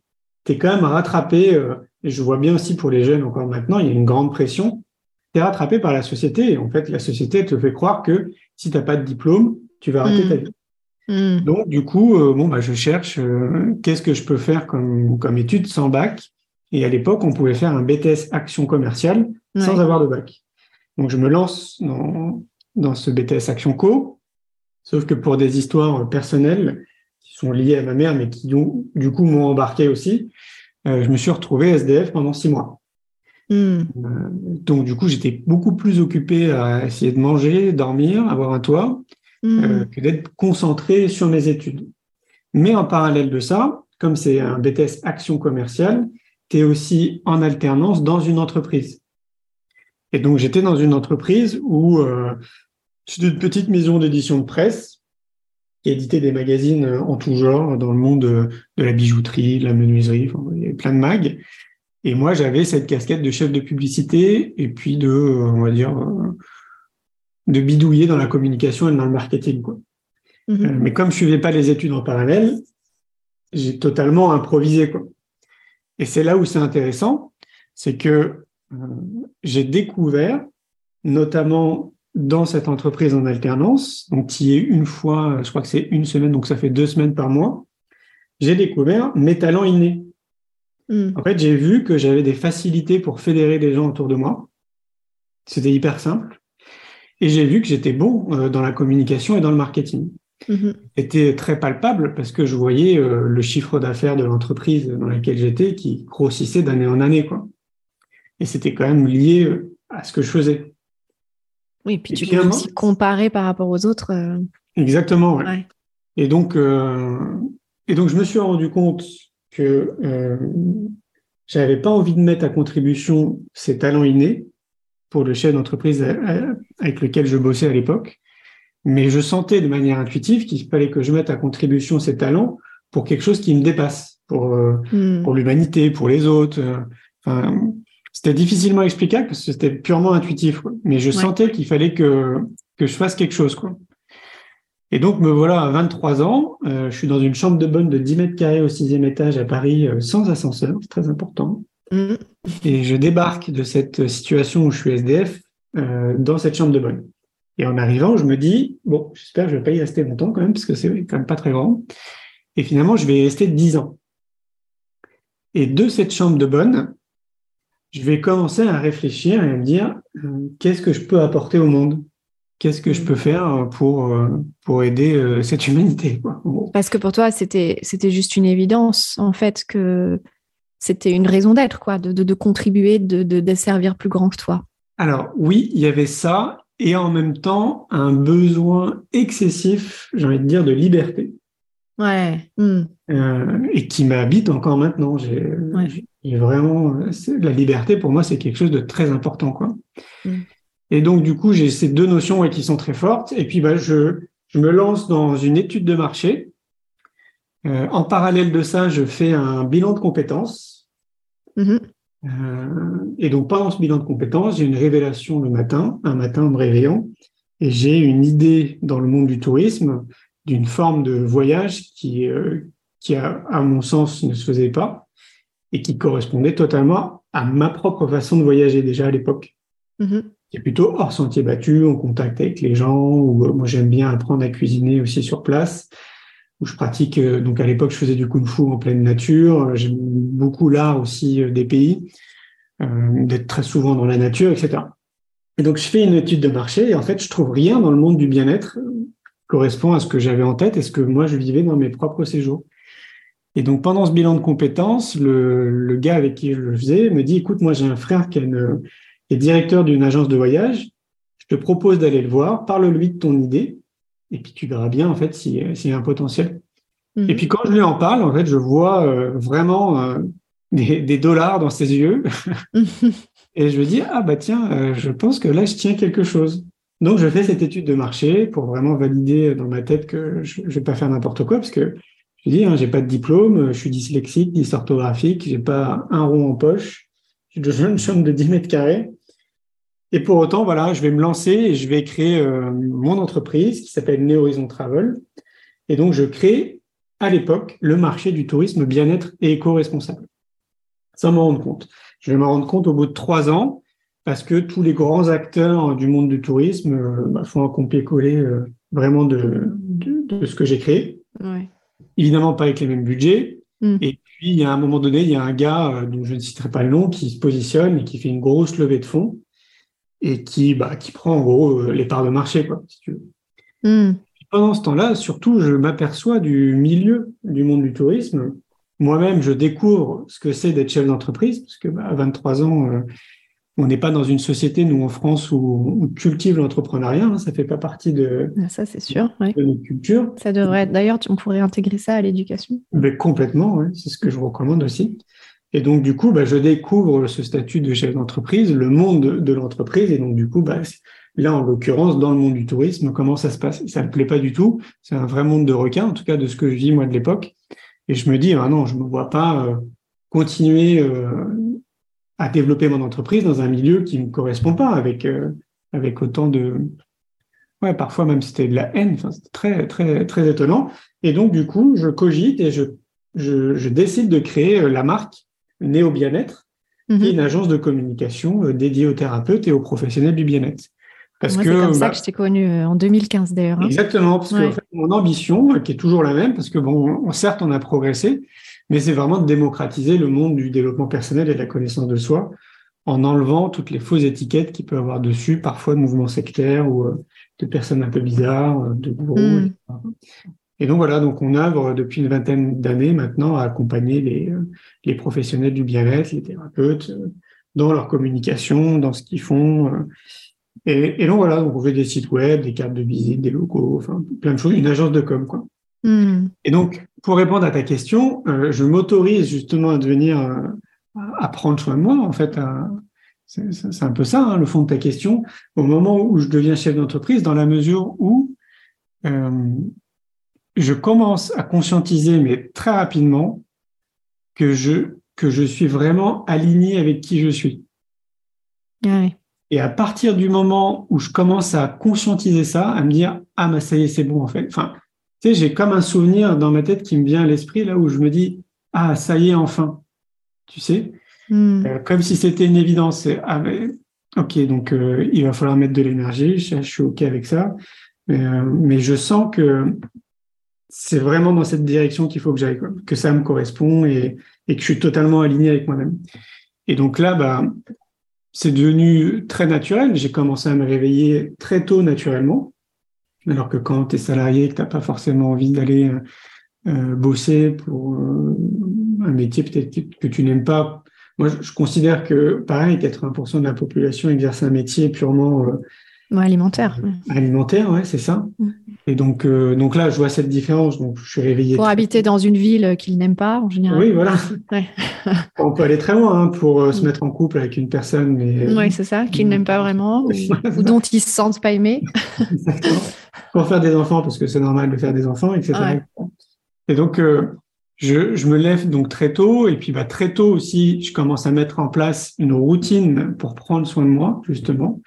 tu es quand même rattrapé, et je vois bien aussi pour les jeunes encore maintenant, il y a une grande pression. Tu es rattrapé par la société. Et en fait, la société te fait croire que si tu n'as pas de diplôme, tu vas rater ta mmh. vie. Hmm. Donc, du coup, euh, bon, bah, je cherche euh, qu'est-ce que je peux faire comme, comme étude sans bac. Et à l'époque, on pouvait faire un BTS action commerciale sans avoir de bac. Donc, je me lance dans, dans ce BTS action co, sauf que pour des histoires personnelles qui sont liées à ma mère, mais qui du coup m'ont embarqué aussi, euh, je me suis retrouvé SDF pendant six mois. Hmm. donc, du coup, j'étais beaucoup plus occupé à essayer de manger, dormir, avoir un toit, euh, mm. que d'être concentré sur mes études. Mais en parallèle de ça, comme c'est un BTS action commerciale, tu es aussi en alternance dans une entreprise. Et donc j'étais dans une entreprise où euh, c'est une petite maison d'édition de presse qui éditait des magazines en tout genre dans le monde de, la bijouterie, de la menuiserie, il y avait plein de mags. Et moi, j'avais cette casquette de chef de publicité et puis de, on va dire, de bidouiller dans la communication et dans le marketing. Quoi. Mhm. mais comme je suivais pas les études en parallèle, j'ai totalement improvisé. Quoi. Et c'est là où c'est intéressant, c'est que j'ai découvert, notamment dans cette entreprise en alternance, donc qui est une fois, je crois que c'est une semaine, donc ça fait deux semaines par mois, j'ai découvert mes talents innés. Hmm. En fait, j'ai vu que j'avais des facilités pour fédérer des gens autour de moi. C'était hyper simple. Et j'ai vu que j'étais bon euh, dans la communication et dans le marketing. Hmm. C'était très palpable parce que je voyais euh, le chiffre d'affaires de l'entreprise dans laquelle j'étais qui grossissait d'année en année. Quoi. Et c'était quand même lié euh, à ce que je faisais. Oui, puis tu peux aussi comparer par rapport aux autres. Exactement, Et donc, et donc, je me suis rendu compte que euh, j'avais pas envie de mettre à contribution ces talents innés pour le chef d'entreprise avec lequel je bossais à l'époque, mais je sentais de manière intuitive qu'il fallait que je mette à contribution ces talents pour quelque chose qui me dépasse, pour euh, hmm. pour l'humanité, pour les autres. Enfin, c'était difficilement explicable parce que c'était purement intuitif, mais je sentais qu'il fallait que que je fasse quelque chose, quoi. Et donc, me voilà à 23 ans. Euh, je suis dans une chambre de bonne de 10 mètres carrés au sixième étage à Paris, euh, sans ascenseur, c'est très important. Mmh. Et je débarque de cette situation où je suis SDF euh, dans cette chambre de bonne. Et en arrivant, je me dis, bon, j'espère que je vais pas y rester longtemps quand même, parce que c'est quand même pas très grand. Et finalement, je vais y rester 10 ans. Et de cette chambre de bonne, je vais commencer à réfléchir et à me dire, qu'est-ce que je peux apporter au monde? Qu'est-ce que je peux faire pour, euh, pour aider euh, cette humanité Parce que pour toi, c'était, juste une évidence, en fait, que c'était une raison d'être, quoi, de, de, contribuer, de, de, servir plus grand que toi. Alors oui, il y avait ça, et en même temps, un besoin excessif, j'ai envie de dire, de liberté. Ouais. Euh, et qui m'habite encore maintenant. J'ai, vraiment la liberté pour moi, c'est quelque chose de très important, quoi. Hmm. Et donc, du coup, j'ai ces deux notions qui sont très fortes. Et puis, bah, je, je me lance dans une étude de marché. Euh, en parallèle de ça, je fais un bilan de compétences. Mm-hmm. Euh, et donc, pendant ce bilan de compétences, j'ai une révélation le matin, un matin en me réveillant, et j'ai une idée dans le monde du tourisme d'une forme de voyage qui, euh, qui a, à mon sens, ne se faisait pas et qui correspondait totalement à ma propre façon de voyager déjà à l'époque. Mm-hmm qui est plutôt hors sentier battu, en contact avec les gens, où euh, moi j'aime bien apprendre à cuisiner aussi sur place, où je pratique, euh, donc à l'époque je faisais du kung fu en pleine nature, j'aime beaucoup l'art aussi des pays, d'être très souvent dans la nature, etc. Et donc je fais une étude de marché et en fait je trouve rien dans le monde du bien-être correspond à ce que j'avais en tête et ce que moi je vivais dans mes propres séjours. Et donc pendant ce bilan de compétences, le, le gars avec qui je le faisais me dit, écoute, moi j'ai un frère qui a une et directeur d'une agence de voyage, je te propose d'aller le voir, parle-lui de ton idée, et puis tu verras bien en fait s'il y a un potentiel. Mhm. Et puis quand je lui en parle, en fait, je vois euh, vraiment euh, des, dollars dans ses yeux, et je me dis ah bah tiens, euh, je pense que là je tiens quelque chose. Donc je fais cette étude de marché pour vraiment valider dans ma tête que je, ne vais pas faire n'importe quoi, parce que je dis, hein, j'ai pas de diplôme, je suis dyslexique, dysorthographique, j'ai pas un rond en poche, j'ai une chambre de 10 mètres carrés. Et pour autant, voilà, je vais me lancer et je vais créer euh, mon entreprise qui s'appelle Neo Horizon Travel. Et donc, je crée à l'époque le marché du tourisme bien-être et éco-responsable. Sans m'en rendre compte. Je vais m'en rendre compte au bout de trois ans parce que tous les grands acteurs du monde du tourisme euh, bah, font un copier-coller euh, vraiment de, de, ce que j'ai créé. Ouais. Évidemment, pas avec les mêmes budgets. Mm. Et puis, il y a un moment donné, il y a un gars dont je ne citerai pas le nom qui se positionne et qui fait une grosse levée de fonds et qui, bah, qui prend en gros euh, les parts de marché, quoi, si tu veux. Hmm. Pendant ce temps-là, surtout, je m'aperçois du milieu du monde du tourisme. Moi-même, je découvre ce que c'est d'être chef d'entreprise, parce que bah, à 23 ans, euh, on n'est pas dans une société, nous en France, où on cultive l'entrepreneuriat. Hein, ça fait pas partie de, ah, ça, c'est sûr, de notre culture. Ça devrait être. D'ailleurs, on pourrait intégrer ça à l'éducation. Mais complètement, c'est ce que je recommande aussi. Et donc, du coup, bah, je découvre ce statut de chef d'entreprise, le monde de, l'entreprise. Et donc, du coup, bah, là, en l'occurrence, dans le monde du tourisme, comment ça se passe? Ça ne me plaît pas du tout. C'est un vrai monde de requins, en tout cas, de ce que je vis, moi, de l'époque. Et je me dis, ah non, je ne me vois pas euh, continuer euh, à développer mon entreprise dans un milieu qui ne me correspond pas avec, euh, avec autant de, ouais, parfois même c'était de la haine. Enfin, c'était très, très, très étonnant. Et donc, du coup, je cogite et je, je, décide de créer la marque Néo Bien-être, qui est mhm. une agence de communication dédiée aux thérapeutes et aux professionnels du bien-être. Parce que, c'est comme ça bah que je t'ai connu en 2015 d'ailleurs. Hein. Exactement, parce que mon ambition, qui est toujours la même, parce que bon, certes, on a progressé, mais c'est vraiment de démocratiser le monde du développement personnel et de la connaissance de soi en enlevant toutes les fausses étiquettes qu'il peut avoir dessus, parfois de mouvements sectaires ou euh, de personnes un peu bizarres, euh, de gourous. Hmm. Et donc voilà, donc on œuvre depuis une vingtaine d'années maintenant à accompagner les, euh, les professionnels du bien-être, les thérapeutes, dans leur communication, dans ce qu'ils font. Et, et, donc voilà, donc on fait des sites web, des cartes de visite, des logos, enfin plein de choses, une agence de com quoi. Hmm. Et donc pour répondre à ta question, je m'autorise justement à devenir à prendre soin de moi, en fait. C'est un peu ça, hein, le fond de ta question. Au moment où je deviens chef d'entreprise, dans la mesure où euh, je commence à conscientiser, mais très rapidement, que je, que je suis vraiment aligné avec qui je suis. Ah Et à partir du moment où je commence à conscientiser ça, à me dire ah mais ça y est c'est bon en fait. Enfin, tu sais, j'ai comme un souvenir dans ma tête qui me vient à l'esprit là où je me dis ah ça y est enfin tu sais, hmm. euh, comme si c'était une évidence. Ah, ok, donc euh, il va falloir mettre de l'énergie, je, suis ok avec ça, euh, mais, je sens que c'est vraiment dans cette direction qu'il faut que j'aille, que ça me correspond et, que je suis totalement aligné avec moi-même. Et donc là, bah, c'est devenu très naturel. J'ai commencé à me réveiller très tôt naturellement, alors que quand tu es salarié, que tu n'as pas forcément envie d'aller bosser pour un métier peut-être que, tu n'aimes pas. Moi, je, considère que, pareil, 80% de la population exerce un métier purement euh, alimentaire. Alimentaire, ouais, c'est ça. Mm. Et donc, euh, donc là, je vois cette différence. Donc, je suis réveillé. Pour habiter dans une ville qu'il n'aime pas, en général. Oui, voilà. On peut aller très loin hein, pour euh, se mm. mettre en couple avec une personne. Mais... Oui, c'est ça, qu'il n'aime pas vraiment ou, dont il se sent pas aimé. Exactement. Pour faire des enfants, parce que c'est normal de faire des enfants, etc. Et donc, je, me lève donc très tôt et puis bah, très tôt aussi, je commence à mettre en place une routine pour prendre soin de moi, justement,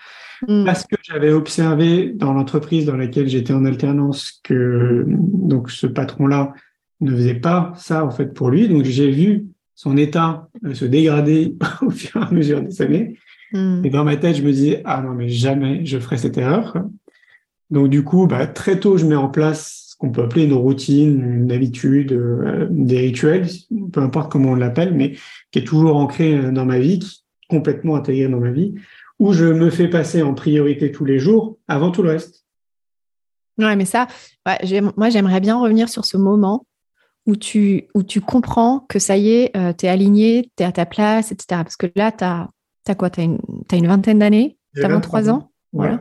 mm. parce que j'avais observé dans l'entreprise dans laquelle j'étais en alternance que donc ce patron-là ne faisait pas ça en fait pour lui. Donc j'ai vu son état euh, se dégrader au fur et à mesure des années. Mm. Et dans ma tête, je me disais ah non mais jamais je ferai cette erreur. Donc du coup, bah, très tôt, je mets en place qu'on peut appeler une routine, une habitude, euh, des rituels, peu importe comment on l'appelle, mais qui est toujours ancré euh, dans ma vie, complètement intégré dans ma vie, où je me fais passer en priorité tous les jours avant tout le reste. Ouais, mais ça, moi j'aimerais bien revenir sur ce moment où tu, où tu comprends que ça y est, euh, tu es aligné, tu es à ta place, etc. Parce que là, tu as, quoi? Tu as, as, une vingtaine d'années? Tu as 23 ans? voilà.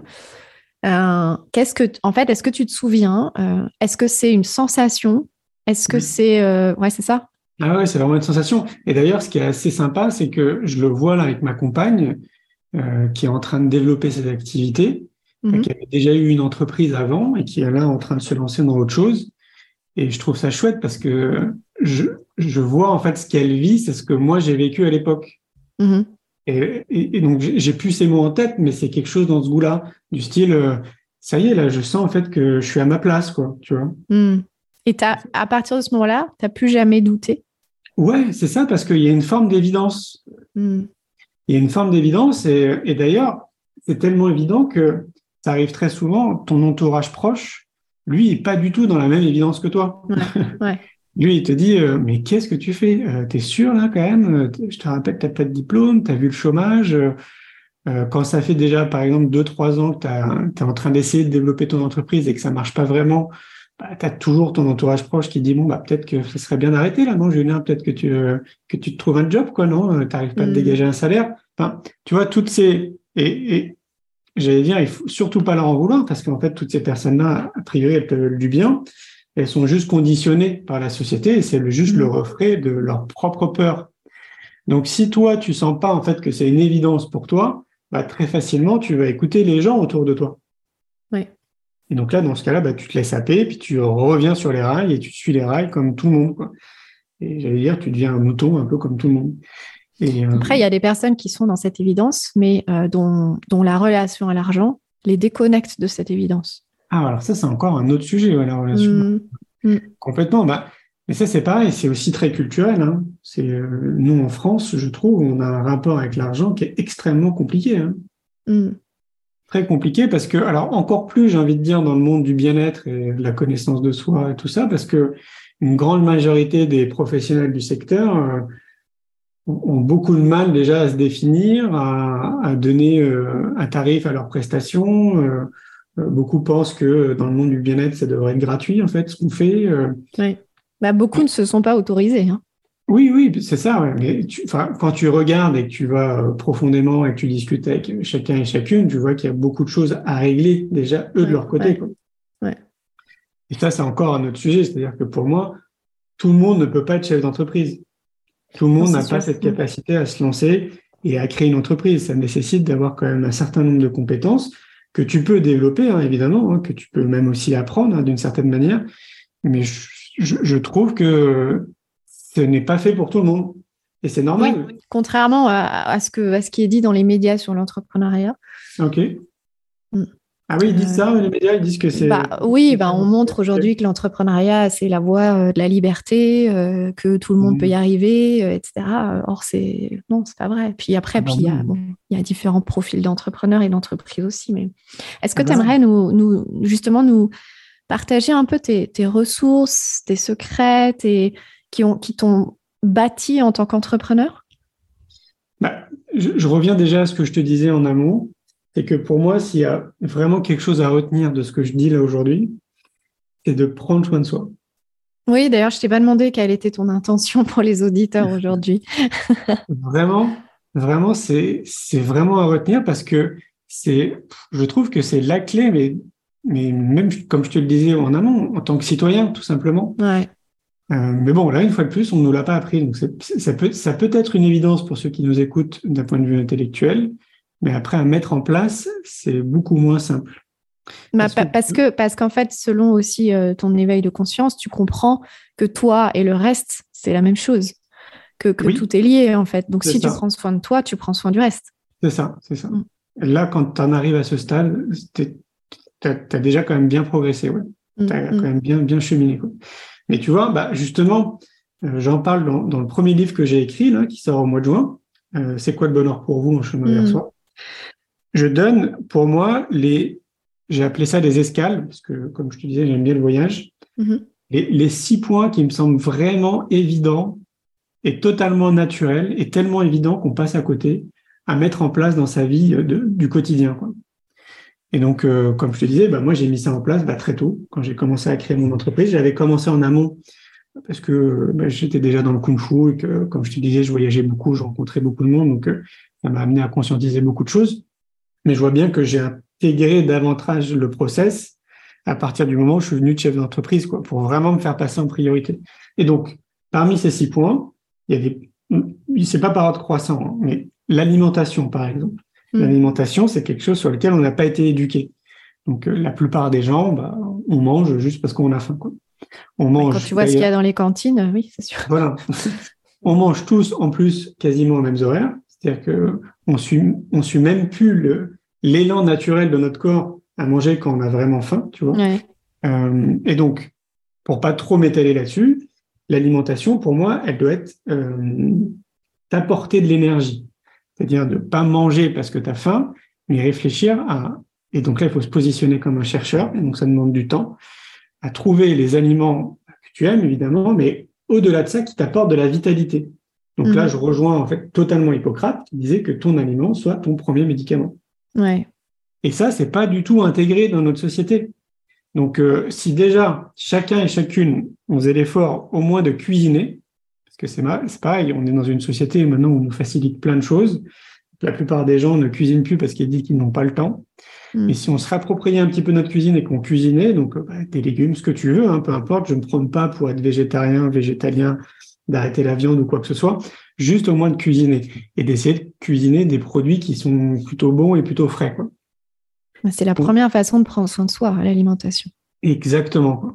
Euh, qu'est-ce que, en fait, est-ce que tu te souviens euh, Est-ce que c'est une sensation? Est-ce que c'est, ouais, c'est ça? Ah ouais, c'est vraiment une sensation. Et d'ailleurs, ce qui est assez sympa, c'est que je le vois là avec ma compagne, qui est en train de développer ses activités, mhm. qui avait déjà eu une entreprise avant et qui est là en train de se lancer dans autre chose. Et je trouve ça chouette parce que je, je vois en fait ce qu'elle vit, c'est ce que moi j'ai vécu à l'époque. Mhm. Et, donc, j'ai plus ces mots en tête, mais c'est quelque chose dans ce goût-là, du style, euh, ça y est, là, je sens en fait que je suis à ma place, quoi, tu vois. Hmm. Et as, à partir de ce moment-là, tu n'as plus jamais douté? Ouais, c'est ça, parce qu'il y a une forme d'évidence. Il y a une forme d'évidence, et, d'ailleurs, c'est tellement évident que ça arrive très souvent, ton entourage proche, lui, n'est pas du tout dans la même évidence que toi. ouais. Lui, il te dit, euh, mais qu'est-ce que tu fais? Euh, T'es sûr là quand même? Euh, Je te rappelle, t'as pas de diplôme, t'as vu le chômage. quand ça fait déjà, par exemple, deux, trois ans que tu es en train d'essayer de développer ton entreprise et que ça marche pas vraiment, bah, tu as toujours ton entourage proche qui dit, bon, bah, peut-être que ce serait bien d'arrêter là, non, Julien? Peut-être que tu, que tu te trouves un job, quoi, non? T'arrives pas à te mm. dégager un salaire? Enfin, tu vois, toutes ces... Et, et j'allais dire, il faut surtout pas leur en vouloir parce qu'en fait, toutes ces personnes-là, a priori, elles te veulent du bien elles sont juste conditionnées par la société et c'est juste le mm. reflet de leur propre peur. Donc, si toi, tu sens pas en fait que c'est une évidence pour toi, bah, très facilement, tu vas écouter les gens autour de toi. Et donc là, dans ce cas-là, bah, tu te laisses happer, puis tu reviens sur les rails et tu suis les rails comme tout le monde. Quoi. Et j'allais dire, tu deviens un mouton un peu comme tout le monde. Et, euh, Après, il y a des personnes qui sont dans cette évidence, mais euh, dont, dont, la relation à l'argent les déconnectent de cette évidence. Ah, alors ça, c'est encore un autre sujet, la relation. Mmh. Mmh. Complètement. Bah, mais ça, c'est pareil, c'est aussi très culturel. Hein. C'est euh, nous en France, je trouve, on a un rapport avec l'argent qui est extrêmement compliqué. Hein. Mmh. Très compliqué parce que, alors encore plus, j'ai envie de dire, dans le monde du bien-être et de la connaissance de soi et tout ça, parce que une grande majorité des professionnels du secteur euh, ont beaucoup de mal déjà à se définir, à, donner euh, un tarif à leurs prestations. Euh, beaucoup pensent que dans le monde du bien-être, ça devrait être gratuit, en fait, ce qu'on fait. Oui. Bah, beaucoup ne se sont pas autorisés. Hein. Oui, oui, c'est ça. Mais quand tu regardes et que tu vas profondément et que tu discutes avec chacun et chacune, tu vois qu'il y a beaucoup de choses à régler déjà eux de leur côté. Et ça, c'est encore un autre sujet. C'est-à-dire que pour moi, tout le monde ne peut pas être chef d'entreprise. Tout le monde n'a pas cette capacité à se lancer et à créer une entreprise. Ça nécessite d'avoir quand même un certain nombre de compétences que tu peux développer, hein, évidemment, hein, que tu peux même aussi apprendre hein, d'une certaine manière. Mais je, trouve que ce n'est pas fait pour tout le monde. Et c'est normal. contrairement à, ce que, à ce qui est dit dans les médias sur l'entrepreneuriat. OK. Mm. Ah oui, ils disent ça, les médias, ils disent que c'est. Bah, oui, bah, on montre aujourd'hui que l'entrepreneuriat, c'est la voie euh, de la liberté, euh, que tout le monde peut y arriver, euh, etc. Or, c'est. Non, c'est pas vrai. Puis après, puis il y, a, y a différents profils d'entrepreneurs et d'entreprises aussi. Mais est-ce que ah tu aimerais nous, nous, justement, nous partager un peu tes, tes ressources, tes secrets, tes, qui, ont, qui t'ont bâti en tant qu'entrepreneur? Bah, je, je reviens déjà à ce que je te disais en amont c'est que pour moi, s'il y a vraiment quelque chose à retenir de ce que je dis là aujourd'hui, c'est de prendre soin de soi. Oui, d'ailleurs, je t'ai pas demandé quelle était ton intention pour les auditeurs aujourd'hui. vraiment, vraiment, c'est vraiment à retenir parce que c'est, je trouve que c'est la clé, mais, mais même comme je te le disais en amont, en tant que citoyen, tout simplement. Ouais. Euh, mais bon, là, une fois de plus, on ne nous l'a pas appris. Donc, ça peut, ça peut être une évidence pour ceux qui nous écoutent d'un point de vue intellectuel, mais après, à mettre en place, c'est beaucoup moins simple. Bah, parce, que, parce qu'en fait, selon aussi euh, ton éveil de conscience, tu comprends que toi et le reste, c'est la même chose, que, que tout est lié en fait. Donc si tu prends soin de toi, tu prends soin du reste. C'est ça, c'est ça. Mm. Là, quand tu en arrives à ce stade, tu as, déjà quand même bien progressé, ouais. Mm, tu as mm. quand même bien, bien cheminé. Mais tu vois, bah, justement, euh, j'en parle dans, dans, le premier livre que j'ai écrit, là, qui sort au mois de juin. Euh, c'est quoi le bonheur pour vous en chemin vers soi je donne pour moi les, j'ai appelé ça des escales, parce que comme je te disais, j'aime bien le voyage. Mm-hmm. les, six points qui me semblent vraiment évidents et totalement naturels et tellement évidents qu'on passe à côté à mettre en place dans sa vie du quotidien. Et donc, euh, comme je te disais, bah, moi j'ai mis ça en place bah, très tôt quand j'ai commencé à créer mon entreprise. J'avais commencé en amont parce que bah, j'étais déjà dans le kung fu et que, comme je te disais, je voyageais beaucoup, je rencontrais beaucoup de monde, donc euh, ça m'a amené à conscientiser beaucoup de choses. Mais je vois bien que j'ai intégré davantage le process à partir du moment où je suis venu de chef d'entreprise, quoi, pour vraiment me faire passer en priorité. Et donc, parmi ces six points, il y a des, c'est pas par ordre croissant, hein, mais l'alimentation, par exemple. Mm. L'alimentation, c'est quelque chose sur lequel on n'a pas été éduqué. Donc, euh, la plupart des gens, bah, on mange juste parce qu'on a faim, quoi. On mange. Quand tu vois ce qu'il y a dans les cantines, oui, c'est sûr. Voilà. on mange tous, en plus, quasiment aux mêmes horaires. C'est-à-dire que on suit, on suit même plus l'élan naturel de notre corps à manger quand on a vraiment faim, tu vois. Euh, et donc, pour pas trop m'étaler là-dessus, l'alimentation, pour moi, elle doit être euh, t'apporter de l'énergie. C'est-à-dire de pas manger parce que tu as faim, mais réfléchir à... Et donc là, il faut se positionner comme un chercheur, et donc ça demande du temps, à trouver les aliments que tu aimes, évidemment, mais au-delà de ça, qui t'apportent de la vitalité. Donc là, mhm. je rejoins en fait totalement Hippocrate qui disait que ton aliment soit ton premier médicament. Ouais. Et ça, c'est pas du tout intégré dans notre société. Donc, euh, si déjà chacun et chacune faisait l'effort au moins de cuisiner, que c'est c'est pareil, on est dans une société maintenant où on nous facilite plein de choses. La plupart des gens ne cuisinent plus parce qu'ils disent qu'ils n'ont pas le temps. Mm. Et si on se réappropriait un petit peu notre cuisine et qu'on cuisinait, donc euh, bah, des légumes, ce que tu veux, hein, peu importe, je ne me prône pas pour être végétarien, végétalien, d'arrêter la viande ou quoi que ce soit, juste au moins de cuisiner et d'essayer de cuisiner des produits qui sont plutôt bons et plutôt frais. C'est la première façon de prendre soin de soi, l'alimentation. Exactement.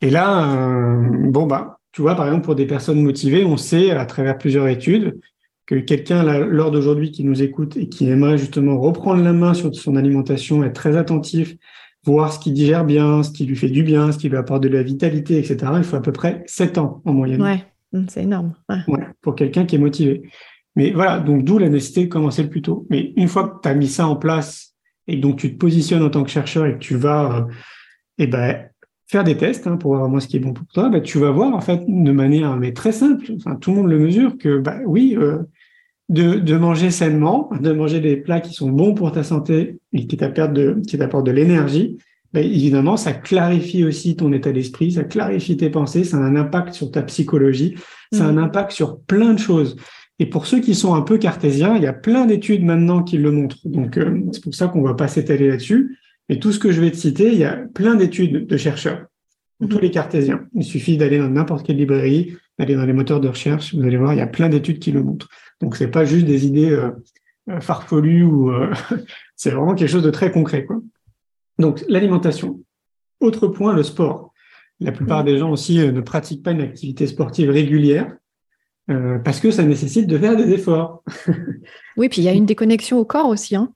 Et là, euh, bon, bah, tu vois, par exemple, pour des personnes motivées, on sait à travers plusieurs études que quelqu'un lors d'aujourd'hui qui nous écoute et qui aimerait justement reprendre la main sur son alimentation, être très attentif, voir ce qui digère bien, ce qui lui fait du bien, ce qui lui apporte de la vitalité, etc. Il faut à peu près 7 ans en moyenne. Ouais, mmh, c'est énorme. Ouais. pour quelqu'un qui est motivé. Mais voilà, donc d'où la nécessité de commencer le plus tôt. Mais une fois que tu as mis ça en place et donc tu te positionnes en tant que chercheur et que tu vas euh, eh ben, faire des tests hein, pour voir moi ce qui est bon pour toi, bah, tu vas voir en fait de manière mais très simple, enfin, tout le monde le mesure, que bah, oui, euh, de, de, manger sainement, de manger des plats qui sont bons pour ta santé et qui t'apportent de, qui t'apportent de l'énergie, bah, évidemment, ça clarifie aussi ton état d'esprit, ça clarifie tes pensées, ça a un impact sur ta psychologie, ça a un mmh. impact sur plein de choses. Et pour ceux qui sont un peu cartésiens, il y a plein d'études maintenant qui le montrent. Donc, euh, c'est pour ça qu'on va pas s'étaler là-dessus. Mais tout ce que je vais te citer, il y a plein d'études de chercheurs, tous mmh. les cartésiens. Il suffit d'aller dans n'importe quelle librairie, d'aller dans les moteurs de recherche, vous allez voir, il y a plein d'études qui le montrent. Donc c'est pas juste des idées euh, euh, farfelues ou euh, c'est vraiment quelque chose de très concret. Quoi. Donc l'alimentation. Autre point, le sport. La plupart mmh. des gens aussi ne pratiquent pas une activité sportive régulière parce que ça nécessite de faire des efforts. oui, puis il y a une déconnexion au corps aussi. Hein.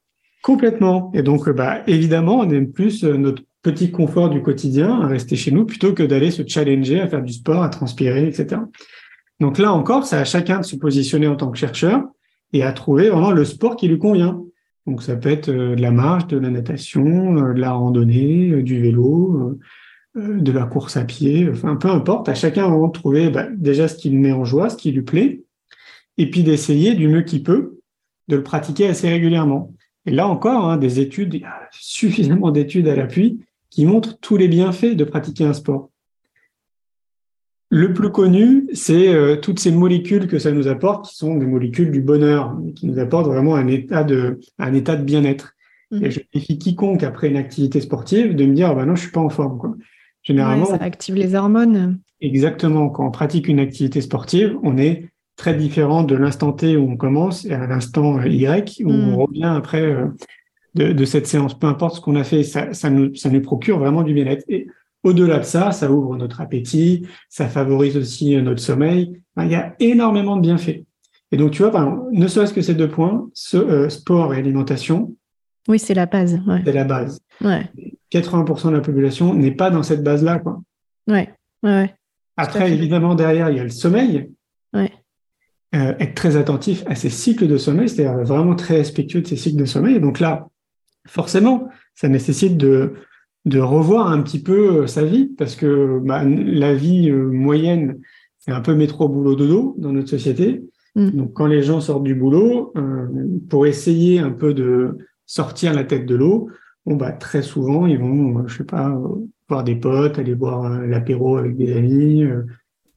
Complètement. Et donc, bah, évidemment, on aime plus notre petit confort du quotidien à rester chez nous plutôt que d'aller se challenger à faire du sport, à transpirer, etc. Donc là encore, c'est à chacun de se positionner en tant que chercheur et à trouver vraiment le sport qui lui convient. Donc ça peut être euh, de la marche, de la natation, euh, de la randonnée, euh, du vélo, de la course à pied, enfin peu importe, à chacun vraiment de trouver bah, déjà ce qui le met en joie, ce qui lui plaît, et puis d'essayer du mieux qu'il peut de le pratiquer assez régulièrement. Et là encore, hein, des études, il y a suffisamment d'études à l'appui qui montrent tous les bienfaits de pratiquer un sport. Le plus connu, c'est euh, toutes ces molécules que ça nous apporte, qui sont des molécules du bonheur, qui nous apportent vraiment un état de, un état de bien-être. Mmh. Et je défie quiconque après une activité sportive de me dire, bah non, je suis pas en forme. Quoi. Généralement, ça active les hormones. Exactement. Quand on pratique une activité sportive, on est très différent de l'instant T où on commence et à l'instant Y où on mmh. revient après euh, de, de, cette séance. Peu importe ce qu'on a fait, ça, ça, nous, ça nous procure vraiment du bien-être. Et au-delà de ça, ça ouvre notre appétit, ça favorise aussi notre sommeil. il y a énormément de bienfaits. Et donc, tu vois, par ne serait-ce que ces deux points, ce, euh, sport et alimentation. Oui, c'est la base. C'est la base. Ouais. 80% de la population n'est pas dans cette base-là. Quoi. Ouais. ouais, Après, évidemment, derrière, il y a le sommeil. Ouais. Euh, être très attentif à ces cycles de sommeil, c'est-à-dire vraiment très respectueux de ces cycles de sommeil. Et donc là, forcément, ça nécessite de, de revoir un petit peu euh, sa vie, parce que bah, la vie euh, moyenne, c'est un peu métro boulot dodo dans notre société. Mm. Donc quand les gens sortent du boulot, euh, pour essayer un peu de sortir la tête de l'eau, bon bah très souvent ils vont, je sais pas, voir des potes, aller boire l'apéro avec des amis,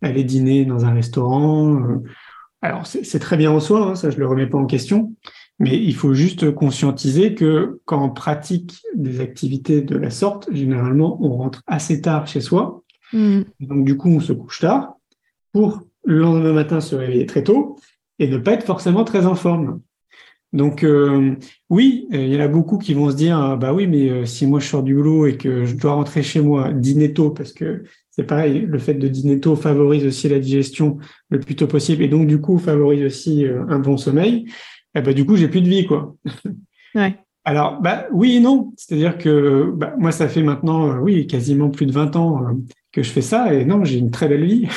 aller dîner dans un restaurant. Alors c'est très bien en soi, hein, ça je le remets pas en question, mais il faut juste conscientiser que quand on pratique des activités de la sorte, généralement, on rentre assez tard chez soi. Mm. Donc, du coup, on se couche tard pour le lendemain matin se réveiller très tôt et ne pas être forcément très en forme. Donc, euh, oui, il y en a beaucoup qui vont se dire, ah, bah oui, mais euh, si moi je sors du boulot et que je dois rentrer chez moi dîner tôt, parce que pareil, le fait de dîner tôt favorise aussi la digestion le plus tôt possible et donc du coup favorise aussi euh, un bon sommeil eh ben, du coup, j'ai plus de vie, quoi. Ouais. Alors, bah, oui et non. C'est-à-dire que bah, moi, ça fait maintenant, euh, oui, quasiment plus de 20 ans euh, que je fais ça, et non, j'ai une très belle vie.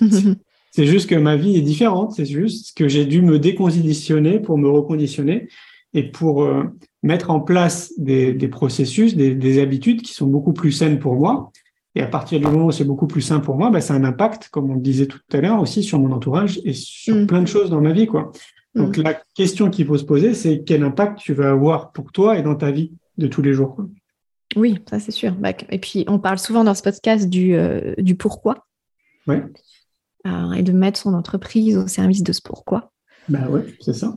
c'est juste que ma vie est différente. C'est juste que j'ai dû me déconditionner pour me reconditionner et pour euh, mettre en place des, des processus, des, des, habitudes qui sont beaucoup plus saines pour moi. Et à partir du moment où c'est beaucoup plus sain pour moi, bah, ça a un impact, comme on le disait tout à l'heure, aussi sur mon entourage et sur mm. plein de choses dans ma vie, quoi. Donc mm. la question qu'il faut se poser, c'est quel impact tu vas avoir pour toi et dans ta vie de tous les jours. Oui, ça c'est sûr. Bah, et puis on parle souvent dans ce podcast du, euh, du pourquoi. Ouais. Euh, et de mettre son entreprise au service de ce pourquoi. Bah ouais, c'est ça.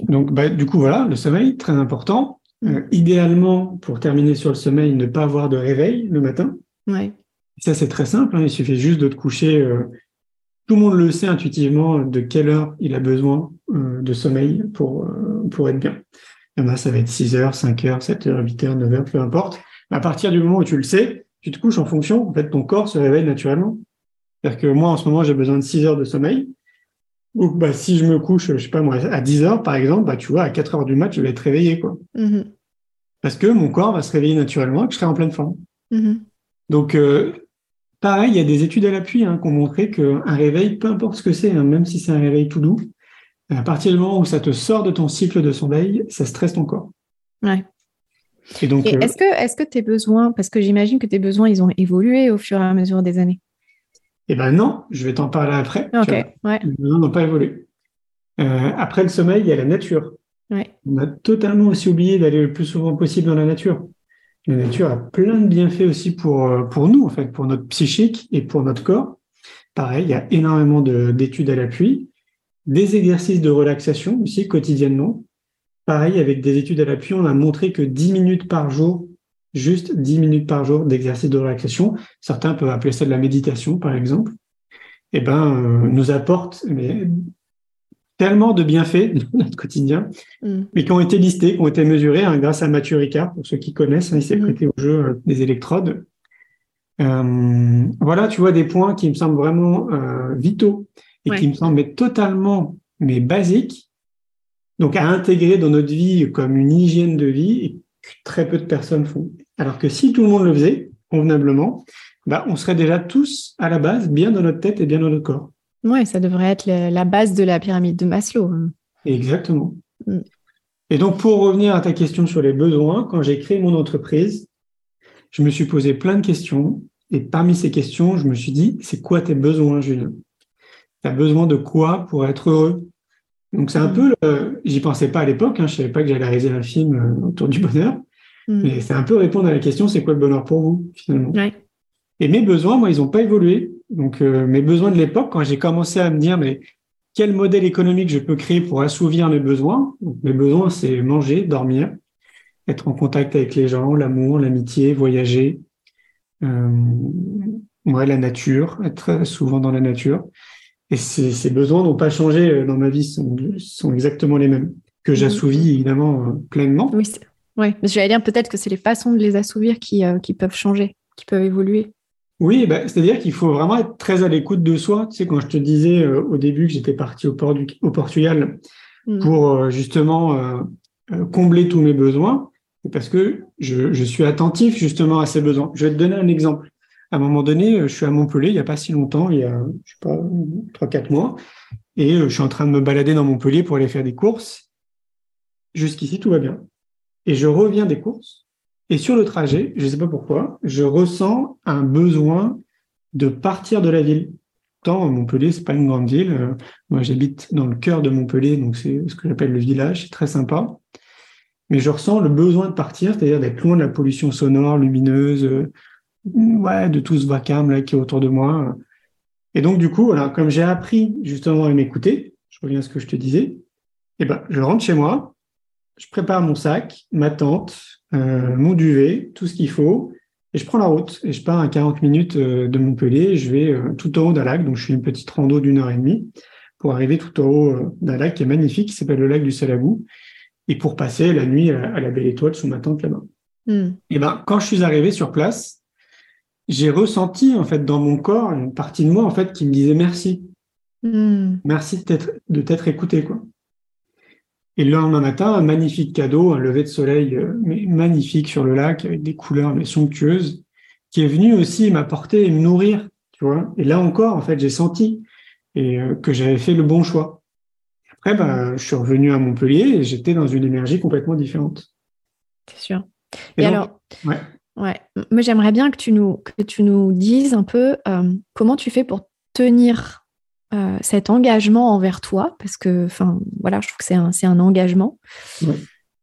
Donc bah, du coup voilà, le sommeil, très important. Mm. Euh, idéalement, pour terminer sur le sommeil, ne pas avoir de réveil le matin. Ouais. Ça c'est très simple, hein. il suffit juste de te coucher tout le monde le sait intuitivement de quelle heure il a besoin euh, de sommeil pour, euh, pour être bien. Ça va être 6 heures, 5 heures, 7 heures, 8 heures, 9 heures, peu importe. à partir du moment où tu le sais, tu te couches en fonction, en fait, ton corps se réveille naturellement. C'est-à-dire que moi, en ce moment, j'ai besoin de 6 heures de sommeil. Donc, bah, si je me couche, je sais pas moi, à 10 heures, par exemple, bah, tu vois, à 4 heures du mat, je vais être réveillé, quoi. Mm-hmm. Parce que mon corps va se réveiller naturellement et que je serai en pleine forme. Mm-hmm. Donc, euh, pareil, il y a des études à l'appui hein, qui ont montré qu'un réveil, peu importe ce que c'est, hein, même si c'est un réveil tout doux, à partir du moment où ça te sort de ton cycle de sommeil, ça stresse ton corps. Ouais. Et donc, euh, est-ce que, est-ce que tes besoins, parce que j'imagine que tes besoins, ils ont évolué au fur et à mesure des années? Eh ben non, je vais t'en parler après. Ouais. Les besoins n'ont pas évolué. Euh, après le sommeil, il y a la nature. On a totalement aussi oublié d'aller le plus souvent possible dans la nature. La nature a plein de bienfaits aussi pour, euh, pour nous, en fait, pour notre psychique et pour notre corps. Pareil, il y a énormément d'études à l'appui, des exercices de relaxation aussi quotidiennement. Pareil, avec des études à l'appui, on a montré que 10 minutes par jour, juste 10 minutes par jour d'exercice de relaxation, certains peuvent appeler ça de la méditation par exemple, eh ben, euh, nous apporte tellement de bienfaits dans notre quotidien, mm. mais qui ont été listés, qui ont été mesurés hein, grâce à Mathieu Ricard, pour ceux qui connaissent, hein, il s'est mm. prêté au jeu euh, des électrodes. Euh, voilà, tu vois, des points qui me semblent vraiment vitaux et qui me semblent totalement mais basiques, donc à intégrer dans notre vie comme une hygiène de vie et que très peu de personnes font. Alors que si tout le monde le faisait convenablement, bah, on serait déjà tous à la base bien dans notre tête et bien dans notre corps. Oui, ça devrait être la base de la pyramide de Maslow. Hein. Exactement. Mm. Et donc, pour revenir à ta question sur les besoins, quand j'ai créé mon entreprise, je me suis posé plein de questions. Et parmi ces questions, je me suis dit, c'est quoi tes besoins, Julien? Tu as besoin de quoi pour être heureux? Donc, c'est un mm. peu, j'y pensais pas à l'époque, hein, je savais pas que j'allais réaliser un film euh, autour du bonheur. Mm. Mais c'est un peu répondre à la question, c'est quoi le bonheur pour vous, finalement? Et mes besoins, moi, ils n'ont pas évolué. Donc, euh, mes besoins de l'époque, quand j'ai commencé à me dire, mais quel modèle économique je peux créer pour assouvir mes besoins Mes besoins, c'est manger, dormir, être en contact avec les gens, l'amour, l'amitié, voyager, euh, ouais, la nature, être souvent dans la nature. Et ces, ces besoins n'ont pas changé euh, dans ma vie, sont, sont exactement les mêmes, que j'assouvis évidemment euh, pleinement. Oui, ouais. j'allais dire peut-être que c'est les façons de les assouvir qui, qui peuvent changer, qui peuvent évoluer. Oui, bah, c'est-à-dire qu'il faut vraiment être très à l'écoute de soi. Tu sais, quand je te disais euh, au début que j'étais parti au, Port au Portugal mm. pour euh, justement euh, combler tous mes besoins, c'est parce que je, je, suis attentif justement à ces besoins. Je vais te donner un exemple. À un moment donné, je suis à Montpellier, il n'y a pas si longtemps, il y a, je sais pas, trois, quatre mois, et je suis en train de me balader dans Montpellier pour aller faire des courses. Jusqu'ici, tout va bien. Et je reviens des courses et sur le trajet, je ne sais pas pourquoi, je ressens un besoin de partir de la ville. Tant Montpellier, c'est pas une grande ville. Euh, moi, j'habite dans le cœur de Montpellier, donc c'est ce que j'appelle le village, c'est très sympa. Mais je ressens le besoin de partir, c'est-à-dire d'être loin de la pollution sonore, lumineuse, euh, ouais, de tout ce vacarme là qui est autour de moi. Et donc, du coup, comme j'ai appris justement à m'écouter, je reviens à ce que je te disais, eh ben, je rentre chez moi, je prépare mon sac, ma tente, euh, mon duvet, tout ce qu'il faut, et je prends la route et je pars à 40 minutes euh, de Montpellier. Je vais euh, tout en haut d'un lac, donc je fais une petite rando d'une heure et demie pour arriver tout en haut d'un lac qui est magnifique, qui s'appelle le lac du Salagou, et pour passer la nuit à, la belle étoile sous ma tente là-bas. Hmm. Et ben quand je suis arrivé sur place, j'ai ressenti en fait dans mon corps une partie de moi en fait qui me disait merci, hmm. merci de t'être écouté quoi. Et le lendemain matin, un magnifique cadeau, un lever de soleil euh, magnifique sur le lac avec des couleurs mais somptueuses, qui est venu aussi m'apporter et me nourrir, tu vois. Et là encore, en fait, j'ai senti et euh, que j'avais fait le bon choix. Après, bah, je suis revenu à Montpellier et j'étais dans une énergie complètement différente. C'est sûr. Et, alors, ouais. ouais. Moi, j'aimerais bien que tu nous que tu nous dises un peu euh, comment tu fais pour tenir euh, cet engagement envers toi, parce que, enfin, voilà, je trouve que c'est un, un, engagement.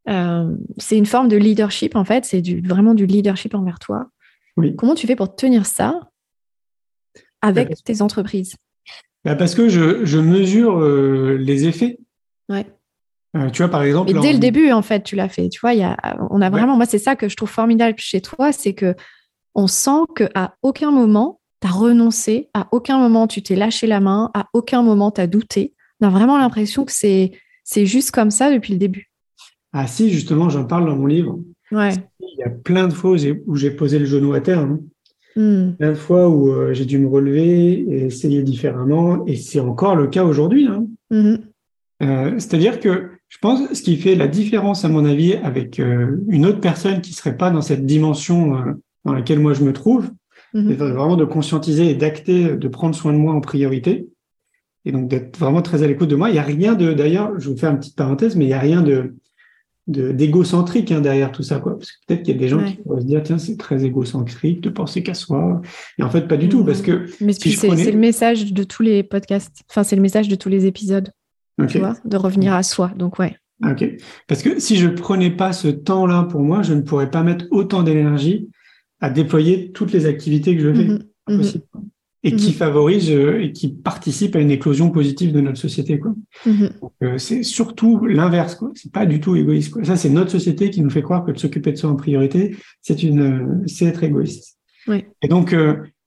Euh, c'est une forme de leadership, en fait, c'est du, vraiment du leadership envers toi. Comment tu fais pour tenir ça avec tes entreprises? Bah Parce que je, je mesure euh, les effets. Ouais. tu vois, par exemple. Et dès le début, en fait, tu l'as fait. Tu vois, y a, on a vraiment, moi, c'est ça que je trouve formidable chez toi, c'est que on sent qu'à aucun moment, tu as renoncé, à aucun moment tu t'es lâché la main, à aucun moment tu as douté. On a vraiment l'impression que c'est, c'est juste comme ça depuis le début. Ah si, justement, j'en parle dans mon livre. Ouais. Il y a plein de fois où j'ai posé le genou à terre. Hein. Hmm. Plein de fois où euh, j'ai dû me relever et essayer différemment. Et c'est encore le cas aujourd'hui. Hein. Mm-hmm. Euh, c'est-à-dire que je pense ce qui fait la différence, à mon avis, avec euh, une autre personne qui serait pas dans cette dimension dans laquelle moi je me trouve, c'est vraiment de conscientiser et d'acter, de prendre soin de moi en priorité, et donc d'être vraiment très à l'écoute de moi. Il n'y a rien de, d'ailleurs, je vous fais une petite parenthèse, mais il n'y a rien de d'égocentrique hein, derrière tout ça, quoi. Parce que peut-être qu'il y a des gens qui pourraient se dire, tiens, c'est très égocentrique de penser qu'à soi. Et en fait, pas du tout, parce que. Mais c'est le message de tous les podcasts. Enfin, c'est le message de tous les épisodes. Tu vois, de revenir à soi. Donc, ouais. Ok. Parce que si je prenais pas ce temps-là pour moi, je ne pourrais pas mettre autant d'énergie à déployer toutes les activités que je fais. Mm-hmm. Impossible et qui mhm. favorise euh, et qui participe à une éclosion positive de notre société. Quoi. Mhm. Euh, c'est surtout l'inverse. Quoi. C'est pas du tout égoïste. Quoi. Ça, c'est notre société qui nous fait croire que de s'occuper de soi en priorité, c'est une, euh, c'est être égoïste. Oui. Et donc,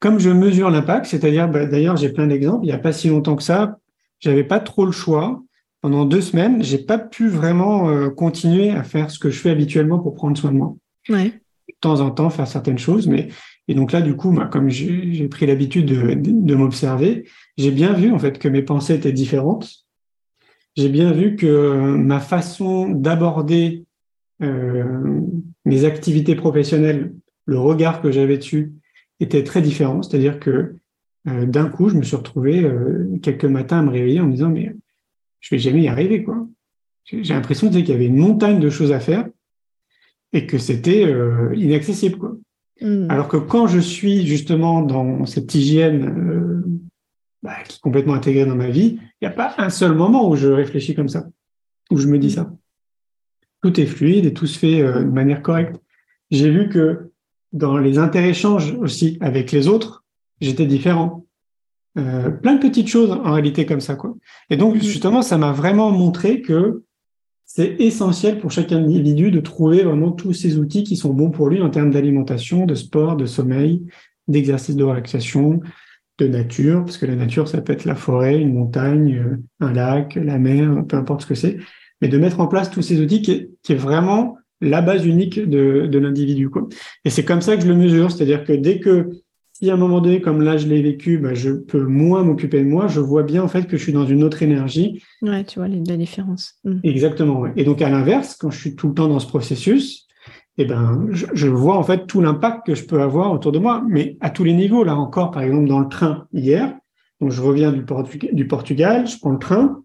comme je mesure l'impact, c'est-à-dire, bah, d'ailleurs, j'ai plein d'exemples. Il n'y a pas si longtemps que ça, j'avais pas trop le choix. Pendant deux semaines, j'ai pas pu vraiment continuer à faire ce que je fais habituellement pour prendre soin de moi. Ouais. Temps en temps, faire certaines choses, mais et donc là, du coup, bah, comme j'ai pris l'habitude de, m'observer, j'ai bien vu en fait que mes pensées étaient différentes. J'ai bien vu que ma façon d'aborder euh, mes activités professionnelles, le regard que j'avais dessus, était très différent. C'est-à-dire que euh, d'un coup, je me suis retrouvé euh, quelques matins à me réveiller en me disant mais je vais jamais y arriver quoi. J'ai l'impression qu'il y avait une montagne de choses à faire et que c'était inaccessible quoi. Mm. Alors que quand je suis justement dans cette hygiène euh, bah, qui est complètement intégrée dans ma vie, il n'y a pas un seul moment où je réfléchis comme ça, où je me dis mm. ça. Tout est fluide et tout se fait euh, de manière correcte. J'ai vu que dans les interéchanges aussi avec les autres, j'étais différent. Euh, plein de petites choses en réalité comme ça quoi. Et donc mm. justement, ça m'a vraiment montré que c'est essentiel pour chaque individu de trouver vraiment tous ces outils qui sont bons pour lui en termes d'alimentation, de sport, de sommeil, d'exercice de relaxation, de nature, parce que la nature, ça peut être la forêt, une montagne, euh, un lac, la mer, peu importe ce que c'est, mais de mettre en place tous ces outils qui est, vraiment la base unique de, de l'individu. Et c'est comme ça que je le mesure, c'est-à-dire que dès que si à un moment donné, comme là je l'ai vécu, bah, je peux moins m'occuper de moi, je vois bien en fait que je suis dans une autre énergie. Ouais, tu vois la différence. Mm. Exactement. Et donc à l'inverse, quand je suis tout le temps dans ce processus, eh ben, je, vois en fait tout l'impact que je peux avoir autour de moi, mais à tous les niveaux. Là encore, par exemple, dans le train hier, donc je reviens du, du Portugal, je prends le train,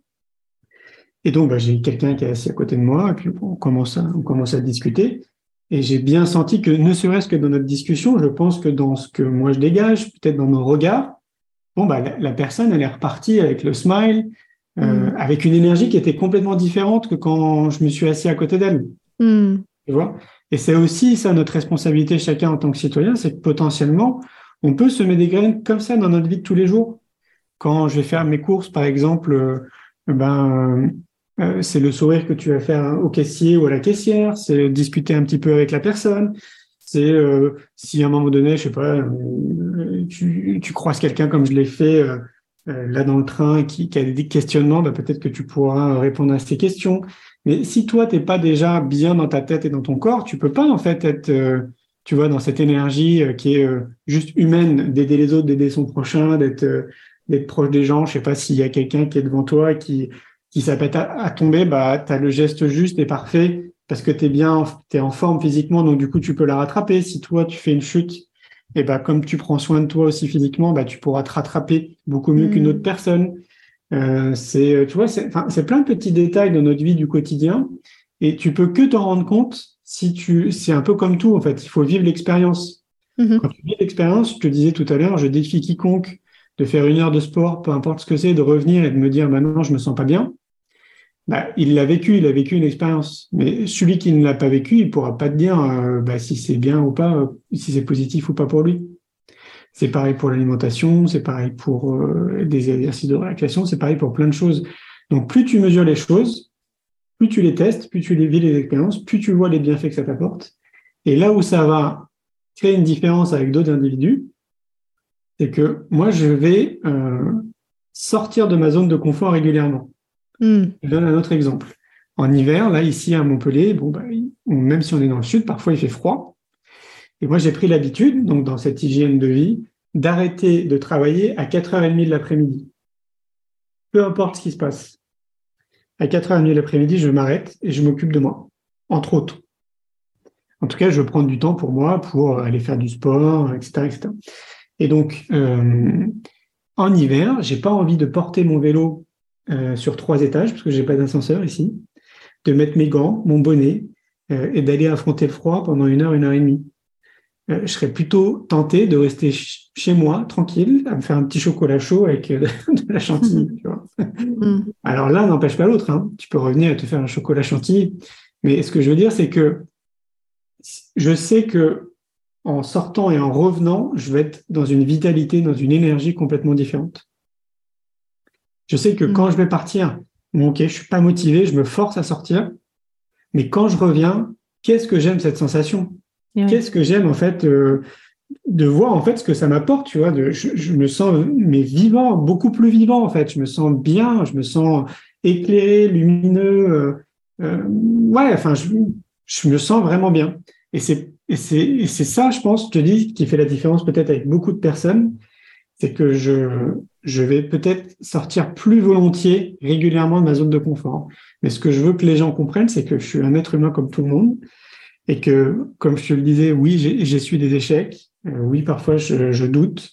et donc bah, j'ai quelqu'un qui est assis à côté de moi, et puis on commence on commence à discuter. Et j'ai bien senti que, ne serait-ce que dans notre discussion, je pense que dans ce que moi je dégage, peut-être dans nos regards, bon, bah, la, personne, elle est repartie avec le smile, euh, mm. avec une énergie qui était complètement différente que quand je me suis assis à côté d'elle. Mm. Tu vois? Et c'est aussi ça notre responsabilité chacun en tant que citoyen, c'est que potentiellement, on peut semer des graines comme ça dans notre vie de tous les jours. Quand je vais faire mes courses, par exemple, euh, ben, euh, c'est le sourire que tu vas faire au caissier ou à la caissière, c'est discuter un petit peu avec la personne, c'est euh, si à un moment donné, je sais pas, euh, tu, tu croises quelqu'un comme je l'ai fait là dans le train qui, qui a des questionnements, bah, peut-être que tu pourras répondre à ces questions. Mais si toi t'es pas déjà bien dans ta tête et dans ton corps, tu peux pas en fait être, tu vois, dans cette énergie qui est juste humaine, d'aider les autres, d'aider son prochain, d'être d'être proche des gens. Je sais pas s'il y a quelqu'un qui est devant toi qui si ça à, à tomber, bah, tu as le geste juste et parfait parce que tu es bien, tu es en forme physiquement, donc du coup, tu peux la rattraper. Si toi, tu fais une chute, et bah, comme tu prends soin de toi aussi physiquement, bah, tu pourras te rattraper beaucoup mieux qu'une mm. autre personne. Euh, c'est, tu vois, c'est, c'est plein de petits détails dans notre vie du quotidien et tu peux que t'en rendre compte si tu, c'est un peu comme tout, en fait. Il faut vivre l'expérience. Mm-hmm. Quand tu vis l'expérience, je te disais tout à l'heure, je défie quiconque de faire une heure de sport, peu importe ce que c'est, de revenir et de me dire, maintenant, je me sens pas bien. Bah, il l'a vécu, il a vécu une expérience. Mais celui qui ne l'a pas vécu, il pourra pas te dire euh, bah, si c'est bien ou pas, euh, si c'est positif ou pas pour lui. C'est pareil pour l'alimentation, c'est pareil pour euh, des exercices de relaxation, c'est pareil pour plein de choses. Donc plus tu mesures les choses, plus tu les testes, plus tu les vis les expériences, plus tu vois les bienfaits que ça t'apporte. Et là où ça va créer une différence avec d'autres individus, c'est que moi je vais sortir de ma zone de confort régulièrement. Hmm. Je donne un autre exemple. En hiver, là, ici à Montpellier, bon, bah, même si on est dans le sud, parfois il fait froid. Et moi, j'ai pris l'habitude, donc dans cette hygiène de vie, d'arrêter de travailler à 4h30 de l'après-midi. Peu importe ce qui se passe. à 4h30 l'après-midi, je m'arrête et je m'occupe de moi, entre autres. En tout cas, je veux prendre du temps pour moi, pour aller faire du sport, etc. etc. Et donc, euh, en hiver, j'ai pas envie de porter mon vélo euh, sur trois étages, parce que j'ai pas d'ascenseur ici, de mettre mes gants, mon bonnet, euh, et d'aller affronter le froid pendant une heure, une heure et demie. Je serais plutôt tenté de rester chez moi, tranquille, à me faire un petit chocolat chaud avec de la chantilly. Tu vois. Mm. Alors l'un n'empêche pas l'autre. Hein. Tu peux revenir et te faire un chocolat chantilly. Mais ce que je veux dire, c'est que je sais que en sortant et en revenant, je vais être dans une vitalité, dans une énergie complètement différente. Je sais que mm. quand je vais partir, bon, ok, je suis pas motivé, je me force à sortir, mais quand je reviens, qu'est-ce que j'aime cette sensation? Qu'est-ce que j'aime en fait euh, de voir en fait ce que ça m'apporte, tu vois. De, je, me sens mais vivant, beaucoup plus vivant en fait. Je me sens bien, je me sens éclairé, lumineux. Euh, euh, ouais, enfin, je, je, me sens vraiment bien. Et c'est ça, je pense, je te dis, qui fait la différence peut-être avec beaucoup de personnes, c'est que je je vais peut-être sortir plus volontiers régulièrement de ma zone de confort. Mais ce que je veux que les gens comprennent, c'est que je suis un être humain comme tout le monde et que, comme je te le disais, oui, j'ai su des échecs. Euh, oui, parfois je, doute.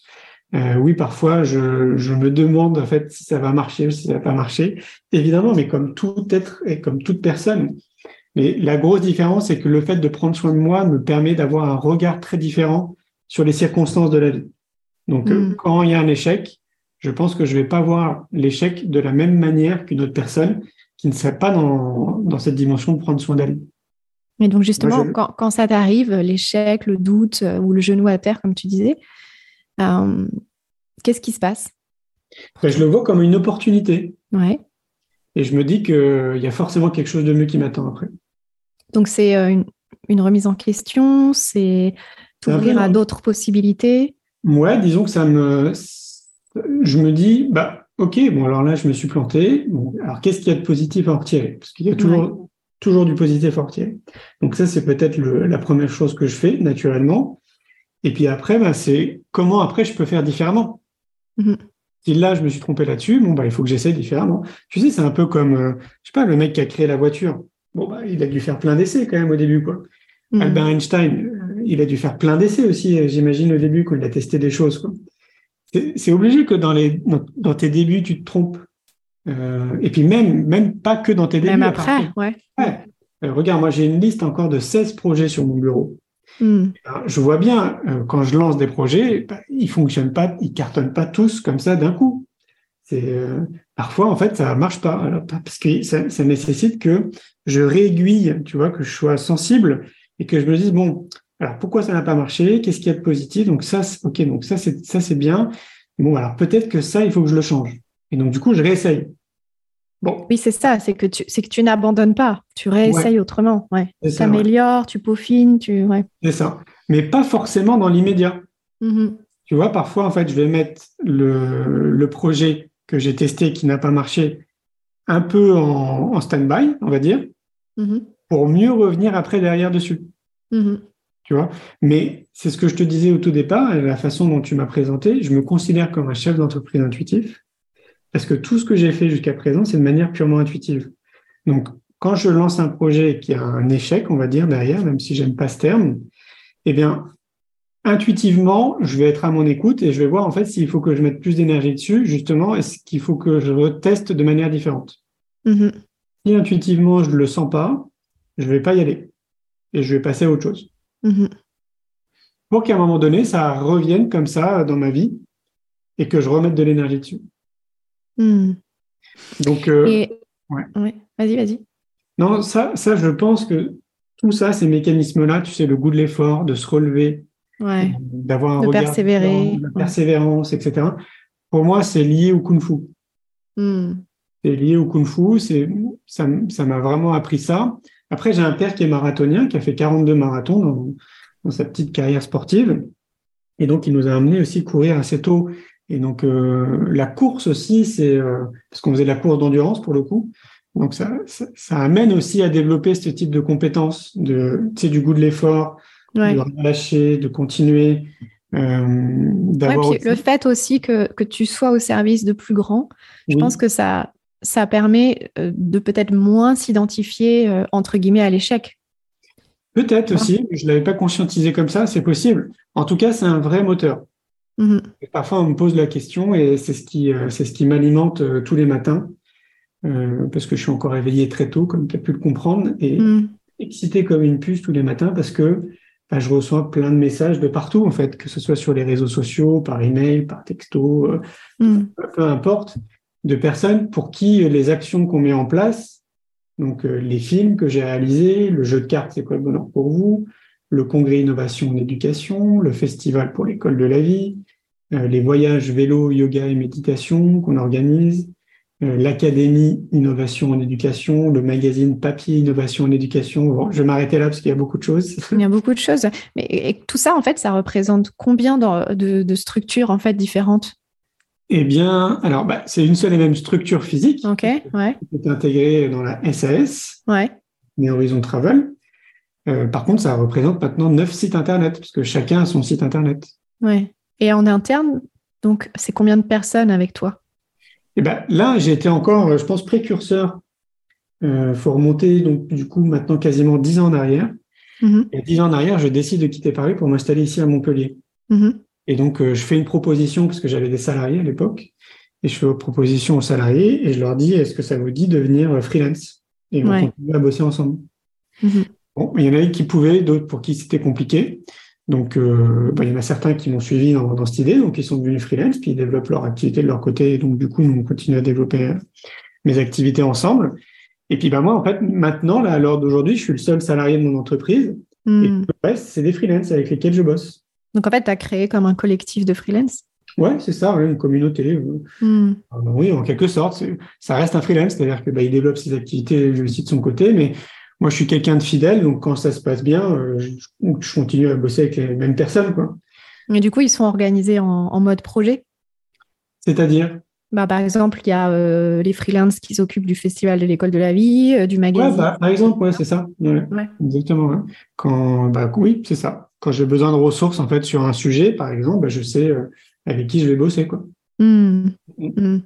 Euh, oui, parfois je, me demande en fait si ça va marcher ou si ça va pas marcher. Évidemment, mais comme tout être et comme toute personne. Mais la grosse différence, c'est que le fait de prendre soin de moi me permet d'avoir un regard très différent sur les circonstances de la vie. Donc, mm. quand il y a un échec, je pense que je vais pas voir l'échec de la même manière qu'une autre personne qui ne serait pas dans, dans cette dimension de prendre soin d'elle. Et donc justement, quand, ça t'arrive, l'échec, le doute euh, ou le genou à terre, comme tu disais, euh, qu'est-ce qui se passe? Ben, Je le vois comme une opportunité. Ouais. Et je me dis qu'il y a forcément quelque chose de mieux qui m'attend après. Donc c'est euh, une, remise en question, c'est t'ouvrir à d'autres possibilités. Ouais, disons que ça me, je me dis, bah ok, bon alors là je me suis planté. Bon, alors qu'est-ce qu'il y a de positif à en retirer? Parce qu'il y a toujours toujours du positif entier. Donc ça, c'est peut-être la première chose que je fais naturellement. Et puis après, bah, c'est comment après je peux faire différemment? Mm-hmm. Si là, je me suis trompé là-dessus, bon, bah, il faut que j'essaie différemment. Tu sais, c'est un peu comme, euh, je sais pas, le mec qui a créé la voiture. Bon, bah, il a dû faire plein d'essais quand même au début, quoi. Mm-hmm. Albert Einstein, euh, il a dû faire plein d'essais aussi, euh, j'imagine, au début, quand il a testé des choses, C'est obligé que dans, les, dans tes débuts, tu te trompes. Euh, et puis même, même pas que dans tes débuts. Même après, ouais. Euh, regarde, moi j'ai une liste encore de 16 projets sur mon bureau. Hmm. Je vois bien, euh, quand je lance des projets, bah, ils fonctionnent pas, ils cartonnent pas tous comme ça d'un coup. C'est parfois en fait ça marche pas parce que ça, ça, nécessite que je réaiguille, tu vois, que je sois sensible et que je me dise bon, alors pourquoi ça n'a pas marché? Qu'est-ce qu'il y a de positif? Donc ça, ok, donc ça c'est ça c'est bien. Bon, alors peut-être que ça il faut que je le change. Et donc, du coup, je réessaye. Bon. Oui, c'est ça, c'est que tu, c'est que tu n'abandonnes pas, tu réessayes autrement. Ouais. Tu améliores, tu peaufines, tu. Ouais. C'est ça. Mais pas forcément dans l'immédiat. Mm-hmm. Tu vois, parfois, en fait, je vais mettre le, le projet que j'ai testé qui n'a pas marché un peu en, stand-by, on va dire, mm-hmm. pour mieux revenir après derrière dessus. Mm-hmm. Tu vois? Mais c'est ce que je te disais au tout départ, et la façon dont tu m'as présenté, je me considère comme un chef d'entreprise intuitif. Parce que tout ce que j'ai fait jusqu'à présent, c'est de manière purement intuitive. Donc, quand je lance un projet qui a un échec, on va dire, derrière, même si j'aime pas ce terme, eh bien, intuitivement, je vais être à mon écoute et je vais voir, en fait, s'il faut que je mette plus d'énergie dessus, justement, est-ce qu'il faut que je reteste de manière différente? Mm-hmm. Si intuitivement, je ne le sens pas, je ne vais pas y aller. Et je vais passer à autre chose. Mm-hmm. Pour qu'à un moment donné, ça revienne comme ça dans ma vie et que je remette de l'énergie dessus. Hmm. Donc, euh, vas-y, vas-y. Non, ça, ça, je pense que tout ça, ces mécanismes-là, tu sais, le goût de l'effort, de se relever, d'avoir un regard, persévérer, la persévérance, etc. Pour moi, c'est lié au kung-fu. Hmm. C'est lié au kung-fu. C'est ça, ça m'a vraiment appris ça. Après, j'ai un père qui est marathonien, qui a fait 42 marathons dans, dans sa petite carrière sportive. Et donc, il nous a amené aussi courir assez tôt. Et donc euh, la course aussi, c'est euh, parce qu'on faisait la course d'endurance pour le coup. Donc ça, ça, amène aussi à développer ce type de compétences, de du goût de l'effort, de relâcher, de continuer. Euh, Le fait aussi que, que tu sois au service de plus grands, je pense que ça, ça permet de peut-être moins s'identifier, entre guillemets, à l'échec. Peut-être aussi, je ne l'avais pas conscientisé comme ça, c'est possible. En tout cas, c'est un vrai moteur. Mhm. parfois, on me pose la question et c'est ce qui, c'est ce qui m'alimente tous les matins. Euh, parce que je suis encore réveillé très tôt, comme tu as pu le comprendre, et mm. excité comme une puce tous les matins parce que bah, je reçois plein de messages de partout, en fait, que ce soit sur les réseaux sociaux, par email, par texto, euh, mm. peu importe, de personnes pour qui les actions qu'on met en place, donc euh, les films que j'ai réalisés, le jeu de cartes C'est quoi le bonheur pour vous, le congrès innovation en éducation, le festival pour l'école de la vie, les voyages vélo, yoga et méditation qu'on organise, euh, l'Académie Innovation en Éducation, le magazine Papier Innovation en Éducation. je vais m'arrêter là parce qu'il y a beaucoup de choses. Il y a beaucoup de choses. Mais tout ça, en fait, ça représente combien de, structures en fait différentes? Eh bien, alors, bah, c'est une seule et même structure physique. Ok, ouais. Qui est intégrée dans la SAS, ouais. Horizon Travel. Euh, par contre, ça représente maintenant neuf sites internet, parce que chacun a son site internet. Ouais. Et en interne, donc, c'est combien de personnes avec toi? Eh ben, là, j'ai été encore, je pense, précurseur. Il euh, faut remonter, donc, du coup, maintenant quasiment dix ans en arrière. Mm-hmm. Et dix ans en arrière, je décide de quitter Paris pour m'installer ici à Montpellier. Mm-hmm. Et donc, euh, je fais une proposition, parce que j'avais des salariés à l'époque, et je fais une proposition aux salariés, et je leur dis, est-ce que ça vous dit de venir euh, freelance? Et on continue à bosser ensemble. Mm-hmm. Bon, il y en avait qui pouvaient, d'autres pour qui c'était compliqué. Donc, euh, bah, il y en a certains qui m'ont suivi dans, cette idée, donc ils sont devenus freelance, puis ils développent leur activité de leur côté. Et donc, du coup, nous, on continue à développer euh, mes activités ensemble. Et puis, bah, moi, en fait, maintenant, là, à l'heure d'aujourd'hui, je suis le seul salarié de mon entreprise. Et hmm. le reste, c'est des freelances avec lesquels je bosse. Donc, en fait, tu as créé comme un collectif de freelance Ouais, c'est ça, une communauté. Euh. Hmm. Bah oui, en quelque sorte, ça reste un freelance, c'est-à-dire que bah, développe ses activités aussi de son côté, mais moi, je suis quelqu'un de fidèle, donc quand ça se passe bien, euh, je, continue à bosser avec les mêmes personnes. Quoi. Et du coup, ils sont organisés en, mode projet? C'est-à-dire? Bah, Par exemple, il y a euh, les freelances qui s'occupent du festival de l'école de la vie, euh, du magazine. Ouais, bah, par exemple, ouais, c'est ça. Exactement. Quand, bah, oui, c'est ça. Quand j'ai besoin de ressources en fait sur un sujet, par exemple, bah, je sais avec qui je vais bosser. Quoi. Mmh. Mmh.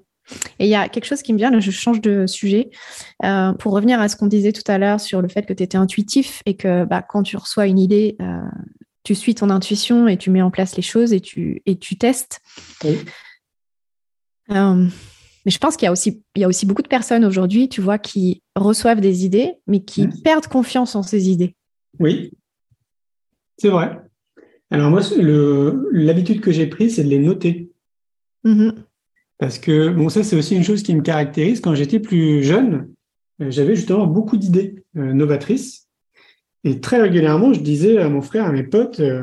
Et il y a quelque chose qui me vient, là, je change de sujet, euh, pour revenir à ce qu'on disait tout à l'heure sur le fait que tu étais intuitif et que bah, quand tu reçois une idée, euh, tu suis ton intuition et tu mets en place les choses et tu, et tu testes. Euh, mais je pense qu'il y, a aussi, il y a aussi beaucoup de personnes aujourd'hui, tu vois, qui reçoivent des idées, mais qui perdent confiance en ces idées. Oui, c'est vrai. Alors moi, l'habitude que j'ai prise, c'est de les noter. Mmh parce que, bon, ça, c'est aussi une chose qui me caractérise. Quand j'étais plus jeune, euh, j'avais justement beaucoup d'idées euh, novatrices. Et très régulièrement, je disais à mon frère, à mes potes, euh,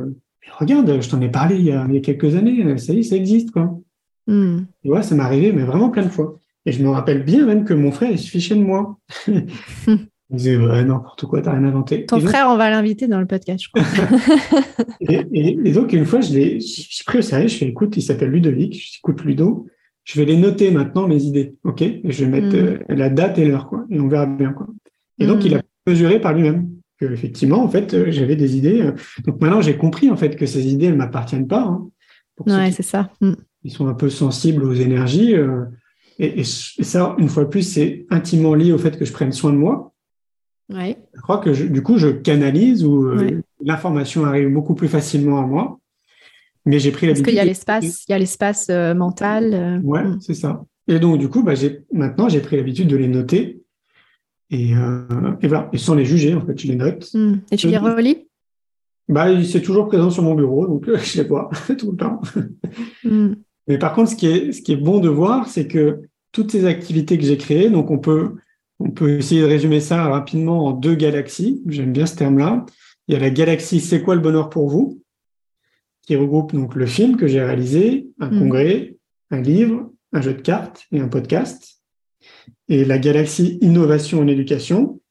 regarde, je t'en ai parlé il y, a, quelques années, ça y est, ça existe, quoi. Hmm. Et ouais, ça m'est arrivé, mais vraiment plein de fois. Et je me rappelle bien même que mon frère, il se fichait de moi. il disait, ouais, n'importe quoi, t'as rien inventé. Ton frère, on va l'inviter dans le podcast, je crois. et, donc, une fois, je l'ai pris au sérieux, je fais, écoute, il s'appelle Ludovic, je écoute Ludo je vais les noter maintenant, mes idées, ok? Et je vais mettre mm. euh, la date et l'heure, quoi, et on verra bien, quoi. Et donc, il a mesuré par lui-même que, effectivement, en fait, euh, j'avais des idées. Euh, donc maintenant, j'ai compris, en fait, que ces idées, elles m'appartiennent pas. Hein, ouais, c'est ça. Mm. Ils sont un peu sensibles aux énergies. et, ça, une fois de plus, c'est intimement lié au fait que je prenne soin de moi. Ouais. Je crois que, du coup, je canalise ou l'information arrive beaucoup plus facilement à moi. Mais j'ai pris l'habitude. Parce qu'il y a l'espace, il y a l'espace euh, mental. Euh, ouais, hmm. c'est ça. Et donc, du coup, bah, maintenant, j'ai pris l'habitude de les noter. Et, euh, et, voilà. Et sans les juger, en fait, je les note. Hmm. Et tu les relis? Bah, C'est toujours présent sur mon bureau, donc je les vois tout le temps. Hmm. Mais par contre, ce qui est, ce qui est bon de voir, c'est que toutes ces activités que j'ai créées, donc on peut, on peut essayer de résumer ça rapidement en deux galaxies. J'aime bien ce terme-là. Il y a la galaxie C'est quoi le bonheur pour vous qui regroupe donc le film que j'ai réalisé, un mm. congrès, un livre, un jeu de cartes et un podcast. Et la galaxie Innovation en éducation,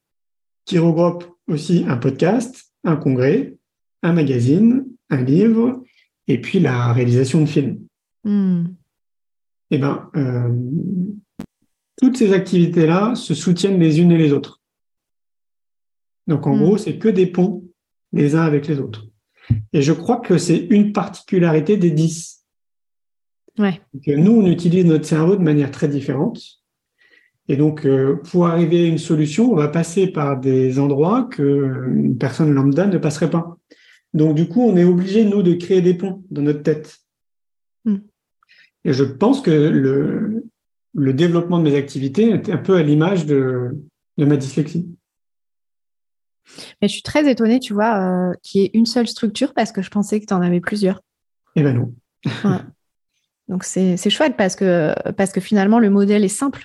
qui regroupe aussi un podcast, un congrès, un magazine, un livre, et puis la réalisation de films. Mm. Eh bien, euh, toutes ces activités-là se soutiennent les unes et les autres. Donc, en mm. gros, c'est que des ponts les uns avec les autres. Et je crois que c'est une particularité des 10. Ouais. nous, on utilise notre cerveau de manière très différente. Et donc, euh, pour arriver à une solution, on va passer par des endroits que une personne lambda ne passerait pas. Donc, du coup, on est obligé, nous, de créer des ponts dans notre tête. Hmm. Et je pense que le, le développement de mes activités est un peu à l'image de, de ma dyslexie. Mais je suis très étonnée, tu vois, euh, qu'il y ait une seule structure parce que je pensais que tu en avais plusieurs. Eh ben non. Donc c'est chouette parce que, parce que finalement, le modèle est simple.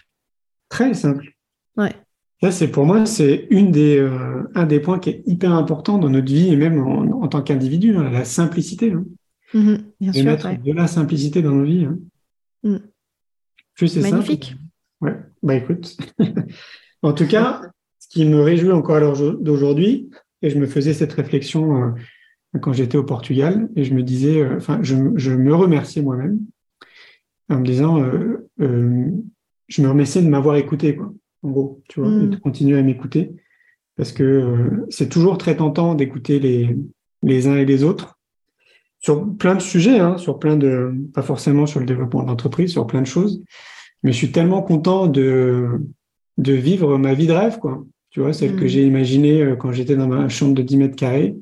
Très simple. Ouais. Là, c'est pour moi, c'est une des, euh, un des points qui est hyper important dans notre vie et même en, tant qu'individu, hein, la simplicité. Hein. Mm-hmm. bien sûr, mettre de la simplicité dans nos vies. Hein. Mm. Plus c'est Magnifique. Ouais. Bah écoute. en tout cas, ce qui me réjouit encore à l'heure d'aujourd'hui, et je me faisais cette réflexion euh, quand j'étais au Portugal, et je me disais, euh, enfin, je, je, me remerciais moi-même en me disant, je me remerciais de m'avoir écouté, quoi. En gros, tu vois, et de mm. continuer à m'écouter. Parce que euh, c'est toujours très tentant d'écouter les, les uns et les autres sur plein de sujets, hein, sur plein de, pas forcément sur le développement de l'entreprise, sur plein de choses. Mais je suis tellement content de, de vivre ma vie de rêve, quoi. Tu vois, celle que mm. j'ai imaginée euh, quand j'étais dans ma chambre de 10 mètres carrés.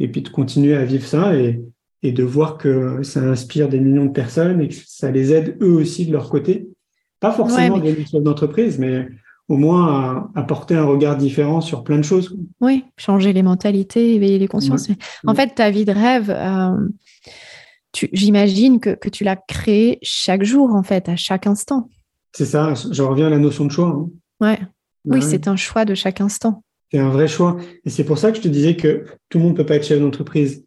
Et puis de continuer à vivre ça et, et de voir que ça inspire des millions de personnes et que ça les aide eux aussi de leur côté. Pas forcément des chefs d'entreprise, mais au moins apporter un regard différent sur plein de choses. Oui, changer les mentalités, éveiller les consciences. En fait, ta vie de rêve, euh, j'imagine que, tu l'as créée chaque jour, en fait, à chaque instant. C'est ça, je reviens à la notion de choix. Hein. Ouais. Oui, c'est un choix de chaque instant. C'est un vrai choix. Et c'est pour ça que je te disais que tout le monde ne peut pas être chef d'entreprise.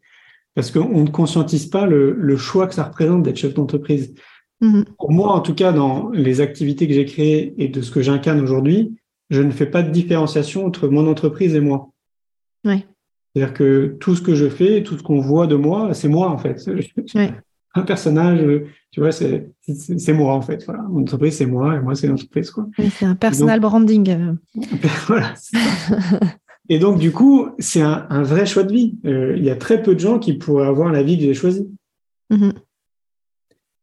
Parce qu'on ne conscientise pas le choix que ça représente d'être chef d'entreprise. Mhm. Pour moi, en tout cas, dans les activités que j'ai créées et de ce que j'incarne aujourd'hui, je ne fais pas de différenciation entre mon entreprise et moi. C'est-à-dire que tout ce que je fais, tout ce qu'on voit de moi, c'est moi en fait. Un personnage, tu vois, c'est moi en fait. Voilà. Mon entreprise, c'est moi et moi, c'est l'entreprise. c'est un personal branding. voilà. et donc, du coup, c'est un, vrai choix de vie. Euh, il y a très peu de gens qui pourraient avoir la vie que j'ai choisie. Mhm.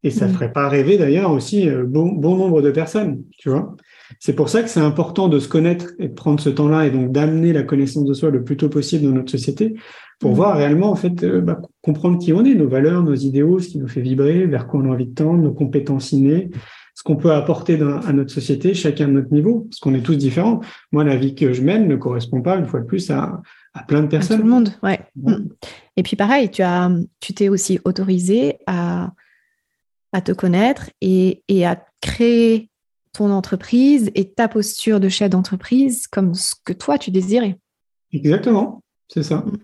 Et ça ne mm. ferait pas rêver d'ailleurs aussi euh, bon, bon nombre de personnes, tu vois. C'est pour ça que c'est important de se connaître et de prendre ce temps-là et donc d'amener la connaissance de soi le plus tôt possible dans notre société pour mm. voir réellement, en fait, euh, bah, comprendre qui on est, nos valeurs, nos idéaux, ce qui nous fait vibrer, vers quoi on a envie de tendre, nos compétences innées, ce qu'on peut apporter à notre société, chacun de notre niveau, parce qu'on est tous différents. Moi, la vie que je mène ne correspond pas, une fois de plus, à, à plein de personnes. À tout le monde, ouais. Mm. Et puis pareil, tu as, tu t'es aussi autorisé à à te connaître et, à créer ton entreprise et ta posture de chef d'entreprise comme ce que toi tu désirais. Exactement, c'est ça. Mm.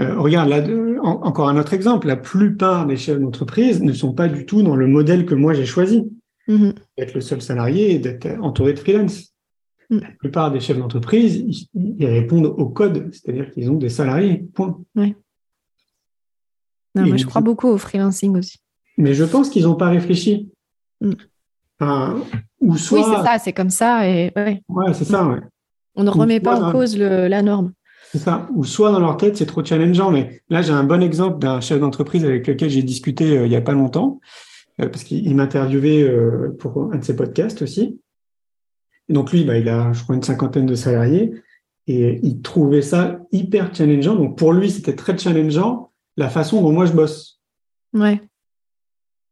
Euh, regarde, là, encore un autre exemple, la plupart des chefs d'entreprise ne sont pas du tout dans le modèle que moi j'ai choisi. Mm-hmm. D'être le seul salarié et d'être entouré de freelance. Mm. La plupart des chefs d'entreprise, ils, répondent au code, c'est-à-dire qu'ils ont des salariés, point. moi, je crois beaucoup au freelancing aussi. Mais je pense qu'ils n'ont pas réfléchi. Mm. ou soit... Oui, c'est ça, c'est comme ça. Et... Ouais, c'est ça, On ne remet pas en cause la norme. C'est ça. Ou soit dans leur tête, c'est trop challengeant. Mais là, j'ai un bon exemple d'un chef d'entreprise avec lequel j'ai discuté euh, il n'y a pas longtemps, euh, parce qu'il m'interviewait euh, pour un de ses podcasts aussi. donc lui, bah, il a, je crois, une cinquantaine de salariés. Et il trouvait ça hyper challengeant. Donc pour lui, c'était très challengeant la façon dont moi je bosse. Ouais.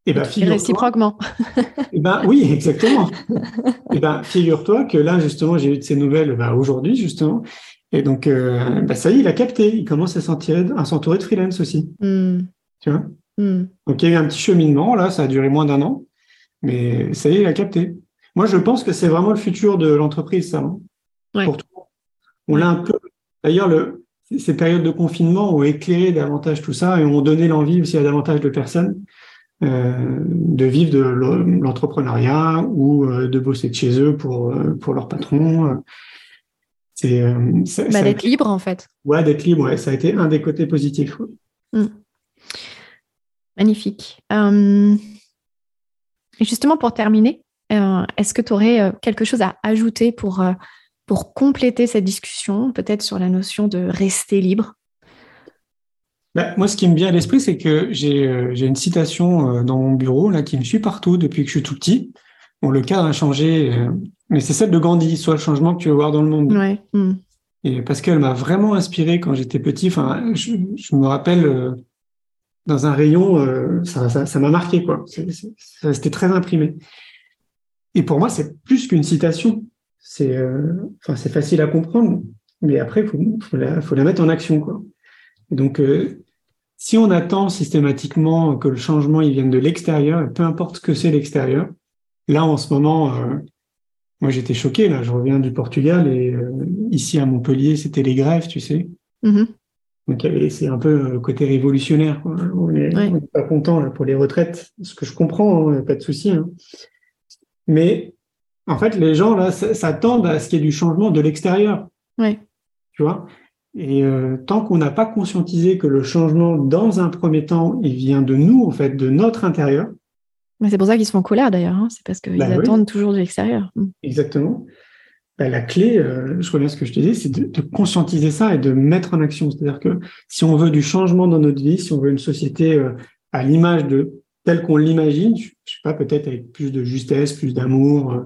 Et, ben, réciproquement. et ben, oui, exactement. et ben, figure-toi que là, justement, j'ai eu de ces nouvelles bah, aujourd'hui, justement. Et donc, euh, bah, ça y est, il a capté. Il commence à s'entourer de freelance aussi. Hmm. Tu vois? Hmm. Donc, il y a eu un petit cheminement. Là, ça a duré moins d'un an. Mais ça y est, il a capté. Moi, je pense que c'est vraiment le futur de l'entreprise, ça. Hein, pour tout. On l'a un peu. D'ailleurs, le, ces périodes de confinement ont éclairé davantage tout ça et ont donné l'envie aussi à davantage de personnes de vivre de l'entrepreneuriat ou euh, de bosser de chez eux pour, euh, pour leur patron. C'est bah, d'être libre en fait. Ouais, d'être libre, ouais, ça a été un des côtés positifs. Mmh. Magnifique. et justement, pour terminer, est-ce que tu aurais quelque chose à ajouter pour, pour compléter cette discussion, peut-être sur la notion de rester libre? Bah, moi, ce qui me vient à l'esprit, c'est que j'ai euh, une citation euh, dans mon bureau là qui me suit partout depuis que je suis tout petit. bon, le cadre a changé, mais c'est celle de Gandhi, soit le changement que tu veux voir dans le monde. Ouais. Hmm. Et parce qu'elle m'a vraiment inspiré quand j'étais petit. Enfin, je, me rappelle dans un rayon, ça m'a marqué quoi. C'était très imprimé. Et pour moi, c'est plus qu'une citation. C'est, enfin, c'est facile à comprendre, mais après, il faut, faut, la, faut la mettre en action quoi. donc, si on attend systématiquement que le changement il vienne de l'extérieur, peu importe ce que c'est l'extérieur, là en ce moment, euh, moi j'étais choqué, là je reviens du Portugal et euh, ici à Montpellier c'était les grèves, tu sais. Mm-hmm. Donc c'est un peu le côté révolutionnaire. On n'est pas content là, pour les retraites, ce que je comprends, hein, pas de souci. Hein. Mais en fait, les gens là s'attendent à ce qu'il y ait du changement de l'extérieur. Ouais. Tu vois? Et euh, tant qu'on n'a pas conscientisé que le changement, dans un premier temps, il vient de nous, en fait, de notre intérieur. c'est pour ça qu'ils se font colère d'ailleurs, hein. c'est parce qu'ils bah attendent toujours de l'extérieur. Exactement. Bah, la clé, euh, je reviens à ce que je te dis, c'est de, conscientiser ça et de mettre en action. C'est-à-dire que si on veut du changement dans notre vie, si on veut une société euh, à l'image de telle qu'on l'imagine, je, sais pas, peut-être avec plus de justesse, plus d'amour,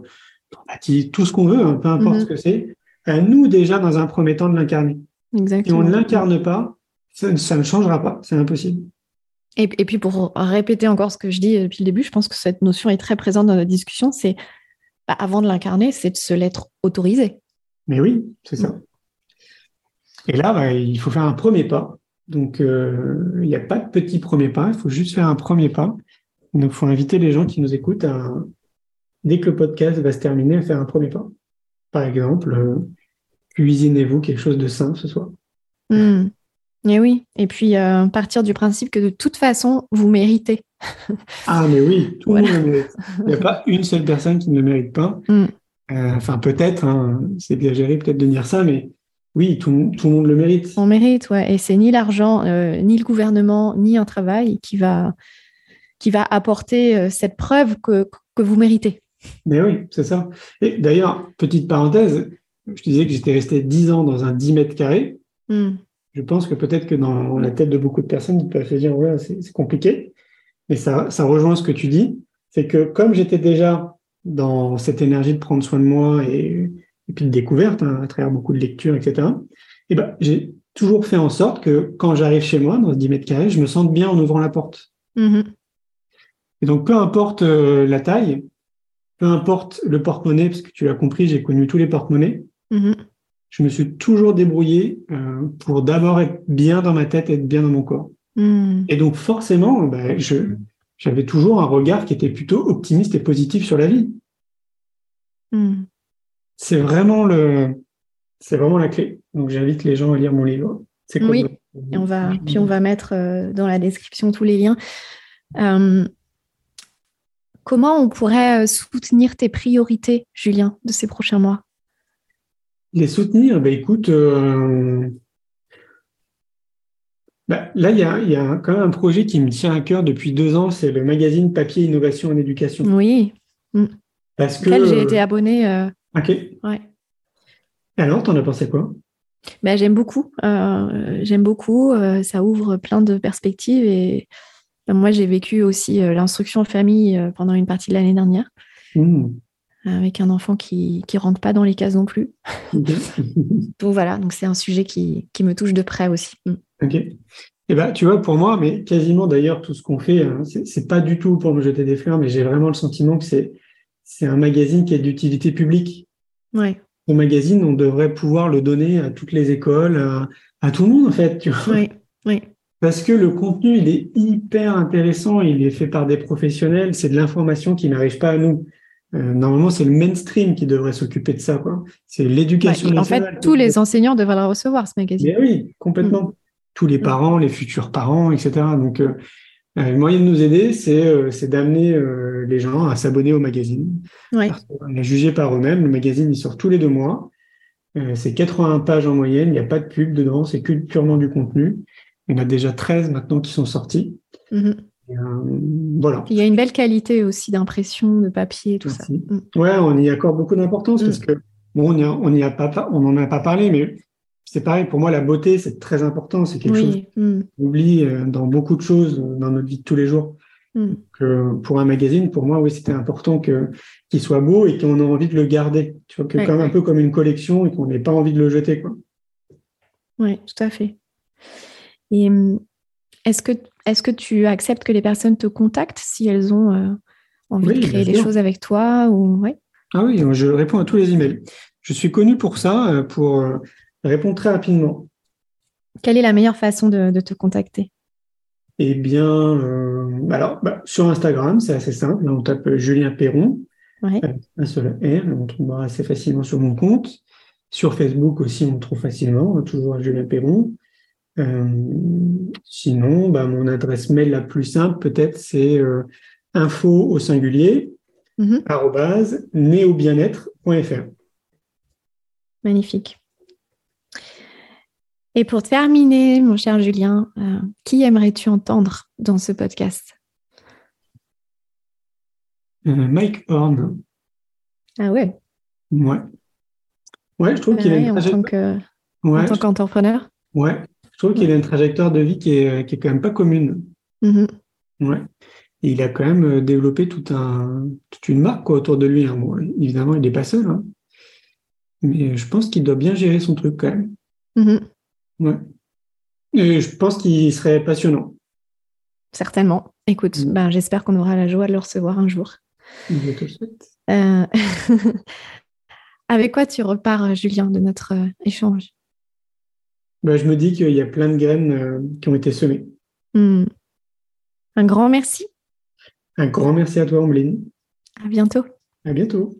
tout ce qu'on veut, hein, peu importe mm-hmm. ce que c'est, à nous déjà dans un premier temps de l'incarner. Exactement. Si on ne l'incarne pas, ça, ne changera pas, c'est impossible. Et, puis pour répéter encore ce que je dis depuis le début, je pense que cette notion est très présente dans notre discussion, c'est bah, avant de l'incarner, c'est de se l'être autorisé. Mais oui, c'est ça. Et là, bah, il faut faire un premier pas. Donc, euh, il n'y a pas de petit premier pas, il faut juste faire un premier pas. Donc, il faut inviter les gens qui nous écoutent à, dès que le podcast va se terminer, à faire un premier pas. Par exemple, euh, cuisinez-vous quelque chose de sain ce soir? Hmm. Et oui, et puis euh, partir du principe que de toute façon, vous méritez. ah, mais oui, tout le monde mérite. Il n'y a pas une seule personne qui ne le mérite pas. Hmm. Euh, enfin, peut-être, hein, c'est exagéré peut-être de dire ça, mais oui, tout, le monde le mérite. On mérite, ouais. Et c'est ni l'argent, euh, ni le gouvernement, ni un travail qui va, qui va apporter cette preuve que, que vous méritez. Mais oui, c'est ça. Et d'ailleurs, petite parenthèse, je disais que j'étais resté 10 ans dans un 10 mètres carrés. Hmm. Je pense que peut-être que dans la tête de beaucoup de personnes, ils peuvent se dire, ouais, c'est compliqué. Mais ça, ça rejoint ce que tu dis. C'est que comme j'étais déjà dans cette énergie de prendre soin de moi et, puis de découverte, hein, à travers beaucoup de lectures, etc., et ben, j'ai toujours fait en sorte que quand j'arrive chez moi, dans ce 10 mètres carrés, je me sente bien en ouvrant la porte. Hmm. Et donc, peu importe euh, la taille, peu importe le porte-monnaie, parce que tu l'as compris, j'ai connu tous les porte-monnaies, Mhm. Je me suis toujours débrouillé euh, pour d'abord être bien dans ma tête, être bien dans mon corps. Mhm. Et donc forcément, bah, j'avais toujours un regard qui était plutôt optimiste et positif sur la vie. Mhm. C'est vraiment le, c'est vraiment la clé. Donc j'invite les gens à lire mon livre. oui. Et on va, puis on va mettre euh, dans la description tous les liens. Euh, comment on pourrait soutenir tes priorités, Julien, de ces prochains mois? Les soutenir, ben écoute, euh, bah, là, il y a, quand même un projet qui me tient à cœur depuis deux ans, c'est le magazine Papier Innovation en Éducation. Oui. Mm. Parce que. j'ai été abonnée. Euh, ok. Ouais. Alors, t'en as pensé quoi? Ben, J'aime beaucoup. Euh, j'aime beaucoup. ça ouvre plein de perspectives. Et moi, j'ai vécu aussi l'instruction en famille pendant une partie de l'année dernière. Mmh avec un enfant qui ne rentre pas dans les cases non plus. donc voilà, donc c'est un sujet qui, qui, me touche de près aussi. Mm. Ok. Et eh ben, tu vois, pour moi, mais quasiment d'ailleurs tout ce qu'on fait, hein, c'est pas du tout pour me jeter des fleurs, mais j'ai vraiment le sentiment que c'est c'est un magazine qui est d'utilité publique. Ouais. Au magazine, on devrait pouvoir le donner à toutes les écoles, à, tout le monde en fait. Tu vois oui. oui. Parce que le contenu, il est hyper intéressant, il est fait par des professionnels, c'est de l'information qui n'arrive pas à nous. Euh, normalement, c'est le mainstream qui devrait s'occuper de ça. C'est l'éducation. en fait, tous les enseignants devraient le recevoir, ce magazine. Mais oui, complètement. Mm. Tous les parents, les futurs parents, etc. Donc, euh, euh, le moyen de nous aider, c'est d'amener les gens à s'abonner au magazine. On est jugé par eux-mêmes. Le magazine, il sort tous les deux mois. c'est 81 pages en moyenne. Il n'y a pas de pub dedans. C'est purement du contenu. Il y en a déjà 13 maintenant qui sont sortis. Mm-hmm. Euh, Il y a une belle qualité aussi d'impression, de papier, tout ça. Mm. Ouais, on y accorde beaucoup d'importance parce mm. que bon, on n'y a, pas, on n'en a pas parlé, mais c'est pareil. Pour moi, la beauté, c'est très important. C'est quelque chose qu'on mm. oublie euh, dans beaucoup de choses dans notre vie de tous les jours. Hmm. pour un magazine, pour moi, oui, c'était important que qu'il soit beau et qu'on ait envie de le garder. Tu vois, que comme un peu comme une collection et qu'on n'ait pas envie de le jeter, quoi. Oui, tout à fait. Et hum, est-ce que, est que tu acceptes que les personnes te contactent si elles ont euh, envie de créer des choses avec toi ou... Ah oui, je réponds à tous les emails. Je suis connu pour ça, euh, pour euh, répondre très rapidement. Quelle est la meilleure façon de, te contacter? Eh bien, alors, bah, sur Instagram, c'est assez simple. on tape Julien Perron, un seul R, on trouvera assez facilement sur mon compte. Sur Facebook aussi, on trouve facilement, toujours Julien Perron. Euh, sinon, bah, mon adresse mail la plus simple, peut-être, c'est euh, info au singulier, mm néobienêtre.fr. Magnifique. Et pour terminer, mon cher Julien, euh, qui aimerais-tu entendre dans ce podcast? Mike Horn. Ah ouais? Ouais. Ouais, je trouve qu'il a une. En tant qu'entrepreneur? Ouais, trouve qu'il a une trajectoire de vie qui est, qui est quand même pas commune. Mm-hmm. Ouais. Et il a quand même euh, développé tout un, toute une marque autour de lui. Hein. évidemment, il n'est pas seul. Hein. Mais je pense qu'il doit bien gérer son truc quand même. Mm-hmm. Ouais. Et je pense qu'il serait passionnant. Certainement. Écoute, mm. ben, j'espère qu'on aura la joie de le recevoir un jour. Je te le souhaite. Euh... Avec quoi tu repars, Julien, de notre euh, échange? Bah, Je me dis qu'il y a plein de graines euh, qui ont été semées. Hmm. Un grand merci. Un grand merci à toi, Omeline. À bientôt. À bientôt.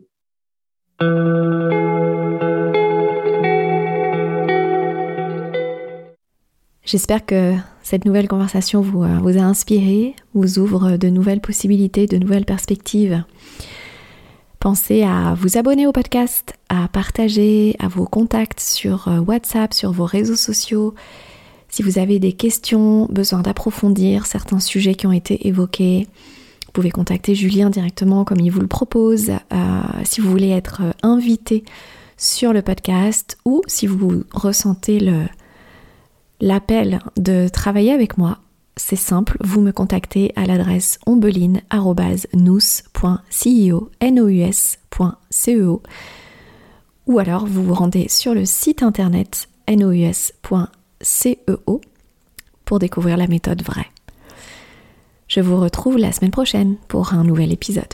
J'espère que cette nouvelle conversation vous, euh, vous a inspiré, vous ouvre de nouvelles possibilités, de nouvelles perspectives. Pensez à vous abonner au podcast, à partager à vos contacts sur euh, WhatsApp, sur vos réseaux sociaux. Si vous avez des questions, besoin d'approfondir certains sujets qui ont été évoqués, vous pouvez contacter Julien directement comme il vous le propose. Euh, si vous voulez être euh, invité sur le podcast ou si vous ressentez l'appel de travailler avec moi, c'est simple, vous me contactez à l'adresse ombeline.nous.ceo e ou alors vous vous rendez sur le site internet nous.ceo pour découvrir la méthode vraie. Je vous retrouve la semaine prochaine pour un nouvel épisode.